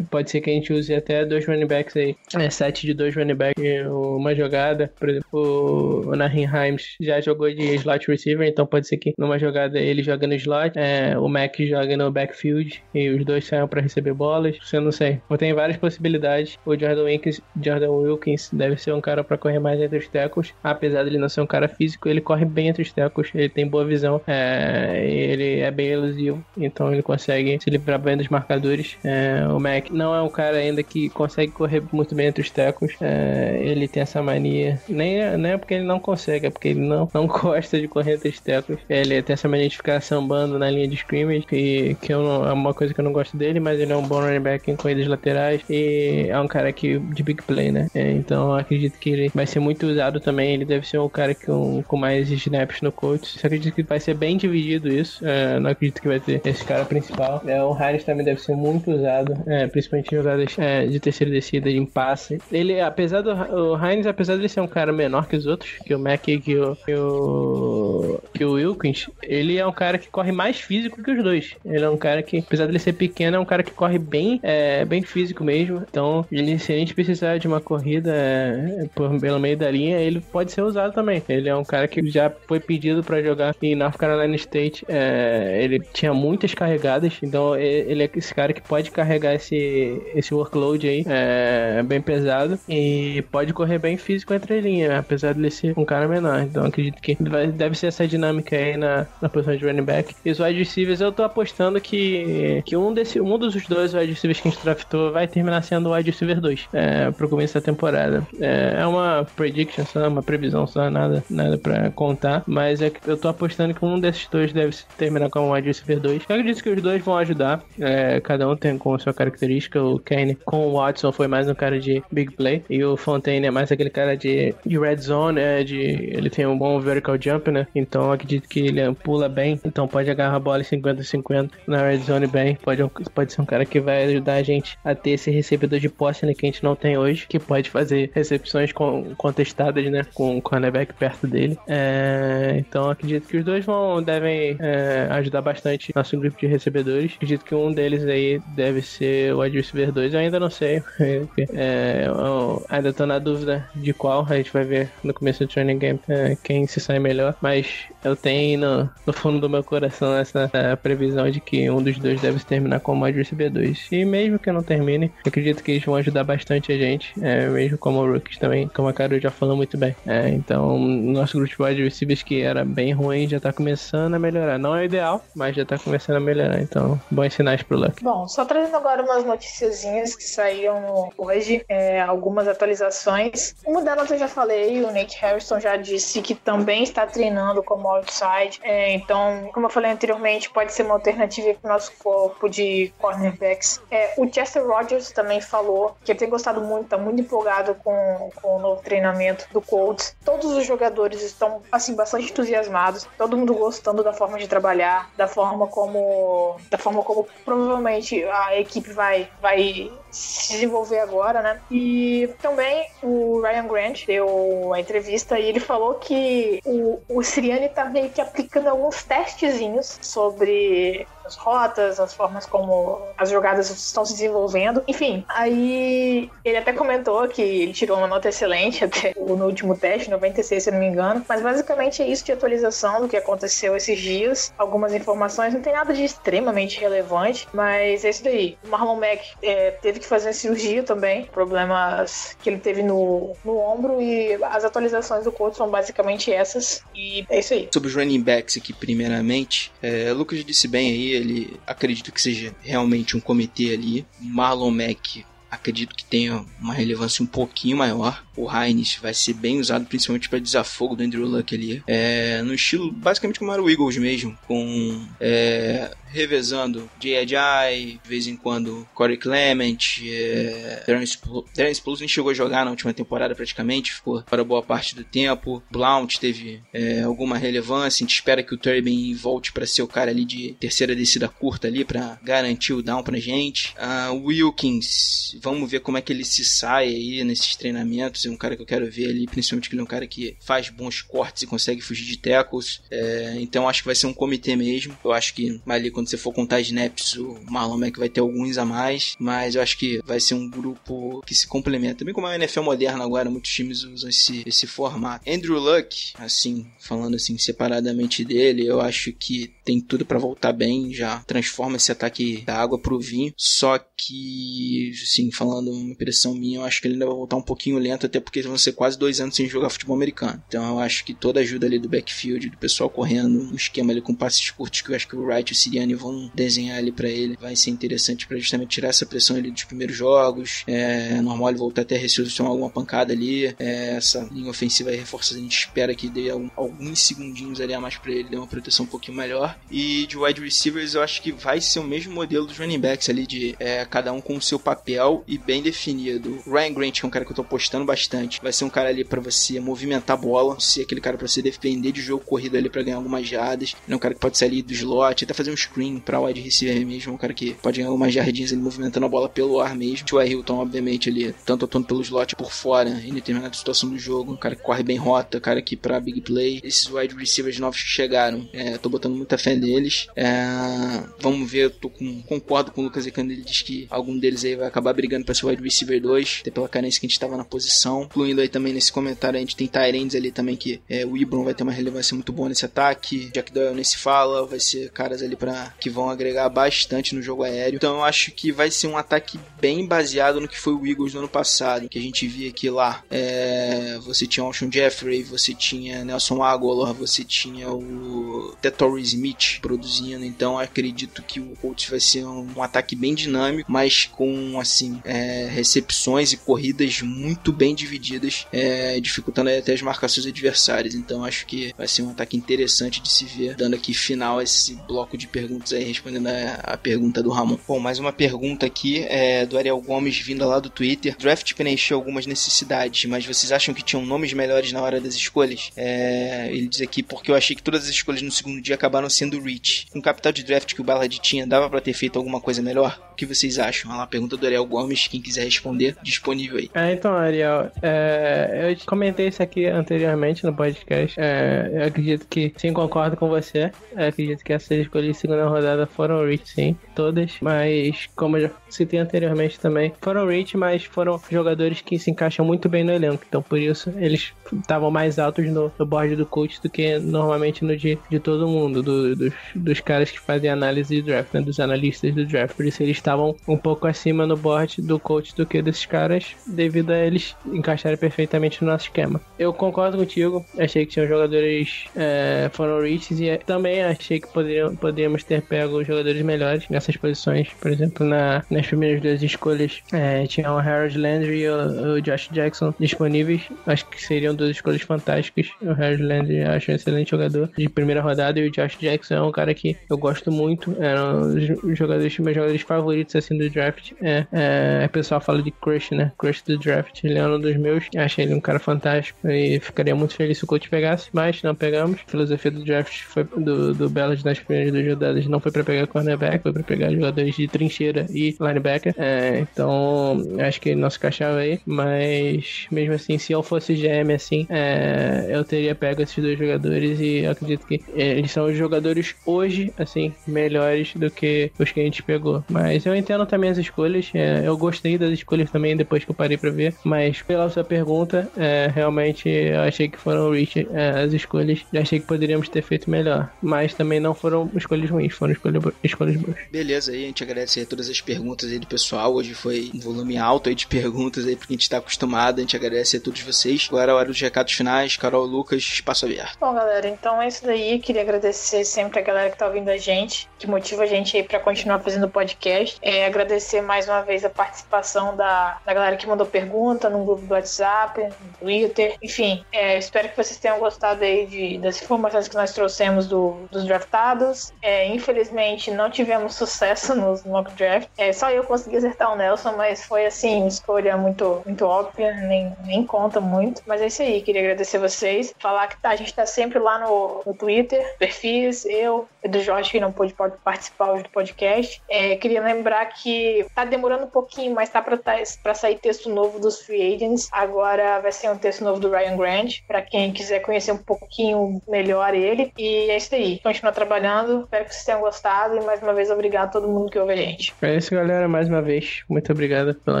Pode ser que a gente use até dois running backs aí. É, sete de dois running backs uma jogada. Por exemplo, o, o Nahin Himes já jogou de slot receiver, então pode ser que numa jogada ele joga no slot, o Mac joga no backfield e os dois saiam para receber bolas. Eu não sei. Tem várias possibilidades. O Jordan Wilkins, Jordan Wilkins deve ser um cara para correr mais entre os tackles, apesar apesar de ele não ser um cara físico, ele corre bem entre os tecos, ele tem boa visão, é, ele é bem elusivo, então ele consegue se livrar bem dos marcadores. É, o Mac não é um cara ainda que consegue correr muito bem entre os tecos, é, ele tem essa mania, nem, nem é porque ele não consegue, é porque ele não, não gosta de correr entre os tecos. Ele tem essa mania de ficar sambando na linha de scrimmage, que, que não, é uma coisa que eu não gosto dele, mas ele é um bom running back em corridas laterais e é um cara que de big play, né? É, então acredito que ele vai ser muito usado também. Ele deve ser um cara com, com mais snaps no coach. Acredito que vai ser bem dividido isso. É, não acredito que vai ter esse cara principal. É, o Harris também deve ser muito usado, é, principalmente em jogadas é, de terceira descida, em passe. Ele, apesar do o Hines, apesar de ele ser um cara menor que os outros, que o Mac e que o, que o, que o Wilkins, ele é um cara que corre mais físico que os dois. Ele é um cara que, apesar de ele ser pequeno, é um cara que corre bem, é, bem físico mesmo. Então, ele, se a gente precisar de uma corrida é, por, pelo meio da linha, ele pode ser usado também. Ele é um cara que já foi pedido para jogar em North Carolina State. É, ele tinha muitas carregadas, então ele é esse cara que pode carregar esse, esse workload aí, é, bem pesado, e pode correr bem físico entre linhas, apesar de ele ser um cara menor. Então acredito que vai, deve ser essa dinâmica aí na, na posição de running back. E os wide receivers, eu tô apostando que, que um, desse, um dos dois wide receivers que a gente draftou vai terminar sendo o wide receiver 2 é, pro começo da temporada. É, é uma prediction uma previsão só, nada, nada pra contar, mas é que eu tô apostando que um desses dois deve terminar como wide receiver 2. Eu acredito que os dois vão ajudar, é, cada um tem com a sua característica. O Kane com o Watson foi mais um cara de big play e o Fontaine é mais aquele cara de, de red zone, é, de, ele tem um bom vertical jump, né? Então acredito que ele pula bem, então pode agarrar a bola 50-50 na red zone bem. Pode, pode ser um cara que vai ajudar a gente a ter esse recebedor de posse né, que a gente não tem hoje, que pode fazer recepções com, contestadas, né? Com o cornerback perto dele. É, então acredito que os dois vão devem é, ajudar bastante nosso grupo de recebedores. Acredito que um deles aí deve ser o wide receiver 2. Eu ainda não sei. É, eu ainda tô na dúvida de qual. A gente vai ver no começo do training game é, quem se sai melhor. Mas eu tenho no, no fundo do meu coração essa é, previsão de que um dos dois deve terminar como wide receiver 2. E mesmo que não termine, acredito que eles vão ajudar bastante a gente. É, mesmo como Rookies também, como a Carol já falou muito bem. É, então, nosso grupo de receivers que era bem ruim já tá começando a melhorar. Não é o ideal, mas já tá começando a melhorar. Então, bons sinais pro Luck. Bom, só trazendo agora umas noticiazinhas que saíram hoje, é, algumas atualizações. Uma delas eu já falei, o Nate Harrison já disse que também está treinando como outside. É, então, como eu falei anteriormente, pode ser uma alternativa para o nosso corpo de cornerbacks. É, o Chester Rogers também falou que ele tem gostado muito, está muito empolgado com, com o novo treinamento do Colts. Todos os jogadores estão assim bastante entusiasmados, todo mundo gostando da forma de trabalhar, da forma como da forma como provavelmente a equipe vai vai se desenvolver agora, né? E também o Ryan Grant deu a entrevista e ele falou que o, o Siriani tá meio que aplicando alguns testezinhos sobre as rotas, as formas como as jogadas estão se desenvolvendo. Enfim, aí ele até comentou que ele tirou uma nota excelente até no último teste, 96, se não me engano. Mas basicamente é isso de atualização do que aconteceu esses dias. Algumas informações, não tem nada de extremamente relevante, mas é isso daí. O Marlon Mack é, teve que fazer cirurgia também, problemas que ele teve no, no ombro e as atualizações do coach são basicamente essas. E é isso aí. Sobre os running backs aqui, primeiramente, é, Lucas disse bem aí, ele acredita que seja realmente um comitê ali. Marlon Mack acredito que tenha uma relevância um pouquinho maior. O Heinz vai ser bem usado principalmente para desafogo do Andrew Luck ali. É, no estilo basicamente como era o Eagles mesmo, com é, revezando Ajay, de vez em quando Corey Clement, é, Terence Plus nem chegou a jogar na última temporada praticamente, ficou para boa parte do tempo. Blount teve é, alguma relevância, a gente espera que o Turbin volte para ser o cara ali de terceira descida curta ali para garantir o down pra gente. Uh, Wilkins, vamos ver como é que ele se sai aí nesses treinamentos, é um cara que eu quero ver ali, principalmente que ele é um cara que faz bons cortes e consegue fugir de tackles, é, então acho que vai ser um comitê mesmo, eu acho que ali quando você for contar snaps, o Marlon Mack vai ter alguns a mais, mas eu acho que vai ser um grupo que se complementa. Também como a NFL moderna agora, muitos times usam esse, esse formato. Andrew Luck, assim, falando assim separadamente dele, eu acho que tem tudo para voltar bem, já transforma esse ataque da água pro vinho, só que, assim, falando uma impressão minha, eu acho que ele ainda vai voltar um pouquinho lento, até porque vão ser quase dois anos sem jogar futebol americano. Então eu acho que toda a ajuda ali do backfield, do pessoal correndo, um esquema ali com passes curtos que eu acho que o Wright e o Siriani vão desenhar ali para ele, vai ser interessante para justamente tirar essa pressão ali dos primeiros jogos. É normal ele voltar até a tomar alguma pancada ali. É, essa linha ofensiva aí reforçada, a gente espera que dê algum, alguns segundinhos ali a mais para ele, dê uma proteção um pouquinho melhor. E de wide receivers, eu acho que vai ser o mesmo modelo dos running backs ali, de é, cada um com o seu papel e bem definido. Ryan Grant, que é um cara que eu tô apostando bastante, vai ser um cara ali para você movimentar a bola, ser aquele cara para você depender de jogo corrido ali para ganhar algumas jardas. Ele é um cara que pode sair ali do slot, até fazer um screen para wide receiver mesmo, um cara que pode ganhar algumas jardinhas ali movimentando a bola pelo ar mesmo. O Hilton, obviamente, ali, tanto atuando pelo slot por fora, em determinada situação do jogo, um cara que corre bem rota, um cara que para big play. Esses wide receivers novos que chegaram, é, tô botando muita fé neles. É, vamos ver, tô com, concordo com o Lucas e quando ele diz que algum deles aí vai acabar brigando para ser wide receiver 2, até pela carência que a gente tava na posição. Incluindo aí também nesse comentário, a gente tem Tyrands ali também que é, o Ibron vai ter uma relevância muito boa nesse ataque. Jack Doyle nem se fala, vai ser caras ali que vão agregar bastante no jogo aéreo. Então eu acho que vai ser um ataque bem baseado no que foi o Eagles no ano passado, que a gente via que lá é, você tinha Alshon Jeffrey, você tinha Nelson Aguilar, você tinha o Tetori Smith produzindo. Então acredito que o Colts vai ser um, um ataque bem dinâmico, mas com assim é, recepções e corridas muito bem divididas, é, dificultando até as marcações adversárias. Então acho que vai ser um ataque interessante de se ver, dando aqui final a esse bloco de perguntas aí, respondendo a, a pergunta do Ramon. Bom, mais uma pergunta aqui é do Ariel Gomes, vinda lá do Twitter. Draft preencheu algumas necessidades, mas vocês acham que tinham nomes melhores na hora das escolhas? É, ele diz aqui, porque eu achei que todas as escolhas no segundo dia acabaram sendo Rich. Com o capital de draft que o Ballard tinha, dava para ter feito alguma coisa melhor? O que vocês acham? Olha lá, pergunta do Ariel Gomes, quem quiser responder, disponível aí. É, então, Ariel, é, eu comentei isso aqui anteriormente no podcast. É, eu acredito que sim, concordo com você. Eu acredito que essas escolhas de segunda rodada foram Rich, sim, todas. Mas, como eu já citei anteriormente também, foram Rich, mas foram jogadores que se encaixam muito bem no elenco. Então, por isso, eles estavam mais altos no, no board do coach do que normalmente no de, de todo mundo, do, dos, dos caras que fazem análise de draft, né, dos analistas do draft. Por isso, eles estavam um pouco acima no board do coach do que desses caras, devido a eles encaixarem perfeitamente no nosso esquema. Eu concordo contigo, achei que tinham jogadores é, foram riches e também achei que poderiam, poderíamos ter pego jogadores melhores nessas posições. Por exemplo, na, nas primeiras duas escolhas é, tinha o Harold Landry e o, o, Josh Jackson disponíveis. Acho que seriam duas escolhas fantásticas. O Harold Landry acho um excelente jogador de primeira rodada e o Josh Jackson é um cara que eu gosto muito. Eram os jogadores, meus jogadores favoritos assim do draft. É, é, o pessoal fala de crush, né? Crush do draft. Ele é um dos meus. Achei ele um cara fantástico e ficaria muito feliz se o coach pegasse, mas não pegamos. A filosofia do draft foi do, do Bellard nas primeiras duas rodadas não foi para pegar cornerback, foi para pegar jogadores de trincheira e linebacker. É, então, acho que ele se encaixava aí, mas mesmo assim, se eu fosse GM assim, é, eu teria pego esses dois jogadores e acredito que eles são os jogadores hoje, assim, melhores do que os que a gente pegou. Mas eu entendo também as escolhas, é, eu gostei das escolhas também depois que eu parei para ver, mas pela sua pergunta, é, realmente eu achei que foram rich é, as escolhas e achei que poderíamos ter feito melhor, mas também não foram escolhas ruins, foram escolhas, escolhas boas. Beleza, aí a gente agradece todas as perguntas aí do pessoal, hoje foi um volume alto aí de perguntas aí porque a gente tá acostumado, a gente agradece a todos vocês. Agora é a hora dos recados finais, Carol, Lucas, espaço aberto. Bom, galera, então é isso daí, queria agradecer sempre a galera que tá ouvindo a gente, que motiva a gente aí para continuar fazendo o podcast, é, agradecer mais uma vez a participação da, da galera que mandou pergunta no grupo do WhatsApp, no Twitter, enfim, é, espero que vocês tenham gostado aí de, das informações que nós trouxemos do, dos draftados. É, infelizmente, não tivemos sucesso nos mock draft. É, só eu consegui acertar o Nelson, mas foi assim, escolha muito, muito óbvia, nem, nem conta muito. Mas é isso aí, queria agradecer vocês. Falar que tá, a gente tá sempre lá no, no Twitter, perfis, eu, do Jorge, que não pôde participar hoje do podcast. É, queria lembrar que tá demorando um pouquinho, mas tá pra, tá, sair texto novo dos Free Agents. Agora vai ser um texto novo do Ryan Grant, pra quem quiser conhecer um pouquinho melhor ele. E é isso aí. Continua trabalhando. Espero que vocês tenham gostado. E mais uma vez, obrigado a todo mundo que ouve a gente. É isso, galera. Mais uma vez, muito obrigado pela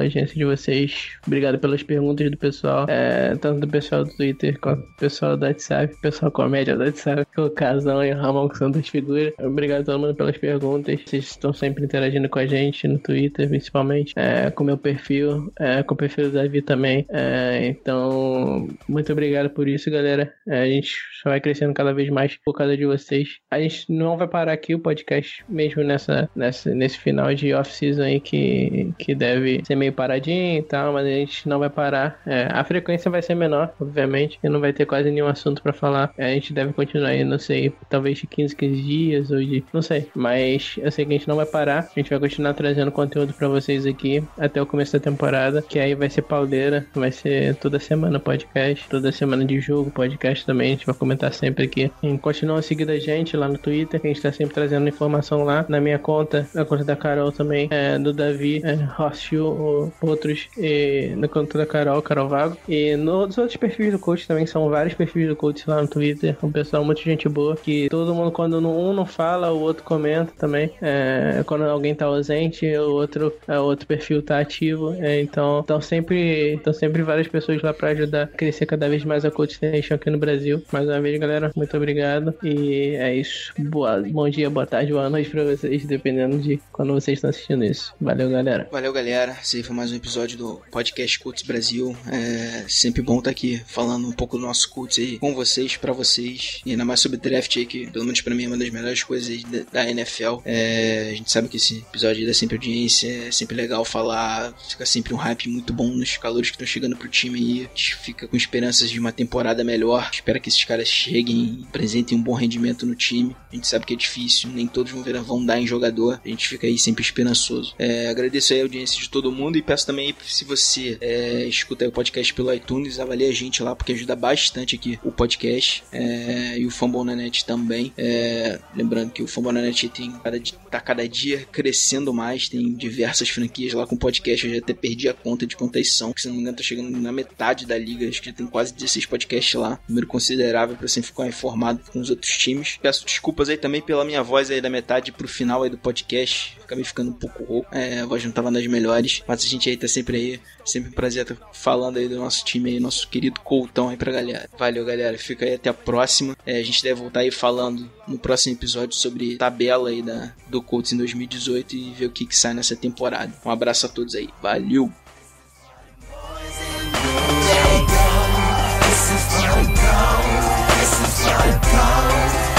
agência de vocês. Obrigado pelas perguntas do pessoal. É, tanto do pessoal do Twitter quanto do pessoal do WhatsApp. Pessoal comédia do WhatsApp. O Casão e o Ramon, que são das figuras. Obrigado todo mundo pelas perguntas. Vocês estão sempre interagindo com a gente no Twitter, principalmente, é, com meu perfil, é, com o perfil do Davi também. É, então, muito obrigado por isso, galera. É, a gente só vai crescendo cada vez mais por causa de vocês. A gente não vai parar aqui o podcast, mesmo nessa, nessa nesse final de off-season aí que, que deve ser meio paradinho e tal, mas a gente não vai parar. É, a frequência vai ser menor, obviamente, e não vai ter quase nenhum assunto para falar. É, a gente deve continuar aí, não sei, talvez de 15, 15 dias ou de. não sei, mas eu sei que a gente não vai parar. A gente vai continuar trazendo conteúdo para vocês aqui até o começo da temporada, que aí vai ser pauleira, vai ser toda semana podcast, toda semana de jogo, podcast também. A gente vai comentar sempre aqui. E continua seguindo a gente lá no Twitter, que a gente tá sempre trazendo informação lá. Na minha conta, na conta da Carol também, é, do Davi, é, Hostil, outros, e na conta da Carol, Carol Vago. E nos outros do coach também, são vários perfis do coach lá no Twitter. Um pessoal muito gente boa, que todo mundo, quando um não fala, o outro comenta também. É, quando alguém tá ausente, o outro, é, o outro perfil tá ativo. É, então, estão sempre, sempre várias pessoas lá para ajudar a crescer cada vez mais a Coach Nation aqui no Brasil. Mais uma vez, galera, muito obrigado. E é isso. Boa, bom dia, boa tarde, boa noite pra vocês, dependendo de quando vocês estão assistindo isso. Valeu, galera. Valeu, galera. Esse foi mais um episódio do podcast Cults Brasil. É sempre bom estar aqui falando um pouco do nosso Cults aí com vocês, para vocês. E ainda mais sobre draft aí, que pelo menos pra mim é uma das melhores coisas da NFL. É, a gente sabe que esse episódio dá sempre audiência, é sempre legal falar, fica sempre um hype muito bom nos calores que estão chegando pro time aí. A gente fica com esperanças de uma temporada melhor. Espera que esses caras cheguem e apresentem um bom rendimento no time. A gente sabe que é difícil, nem todos vão, ver, vão dar em jogador. A gente fica aí sempre esperançoso. É, agradeço aí a audiência de todo mundo e peço também se você é, escuta o podcast pelo iTunes, avalie a gente lá, porque ajuda bastante aqui o podcast é, e o Fambonanet também. É, lembrando que o Fambonanet tem cada, tá cada dia crescendo mais, tem diversas franquias lá com podcast. Eu já até perdi a conta de quantas são, que se não me engano tá chegando na metade da liga. Acho que já tem quase 16 podcasts lá, número considerável para sempre ficar informado com os outros times. Peço desculpas aí também pela minha voz aí da metade pro final aí do podcast. Acabei ficando um pouco rouco, é, a voz não tava nas melhores, mas a gente aí tá sempre aí, Sempre um prazer estar falando aí do nosso time aí, nosso querido Coutão aí pra galera. Valeu, galera. Fica aí até a próxima. É, a gente deve voltar aí falando no próximo episódio sobre tabela aí da, do Colts em 2018 e ver o que, que sai nessa temporada. Um abraço a todos aí. Valeu!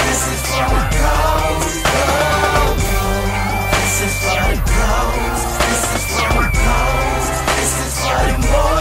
This is. them.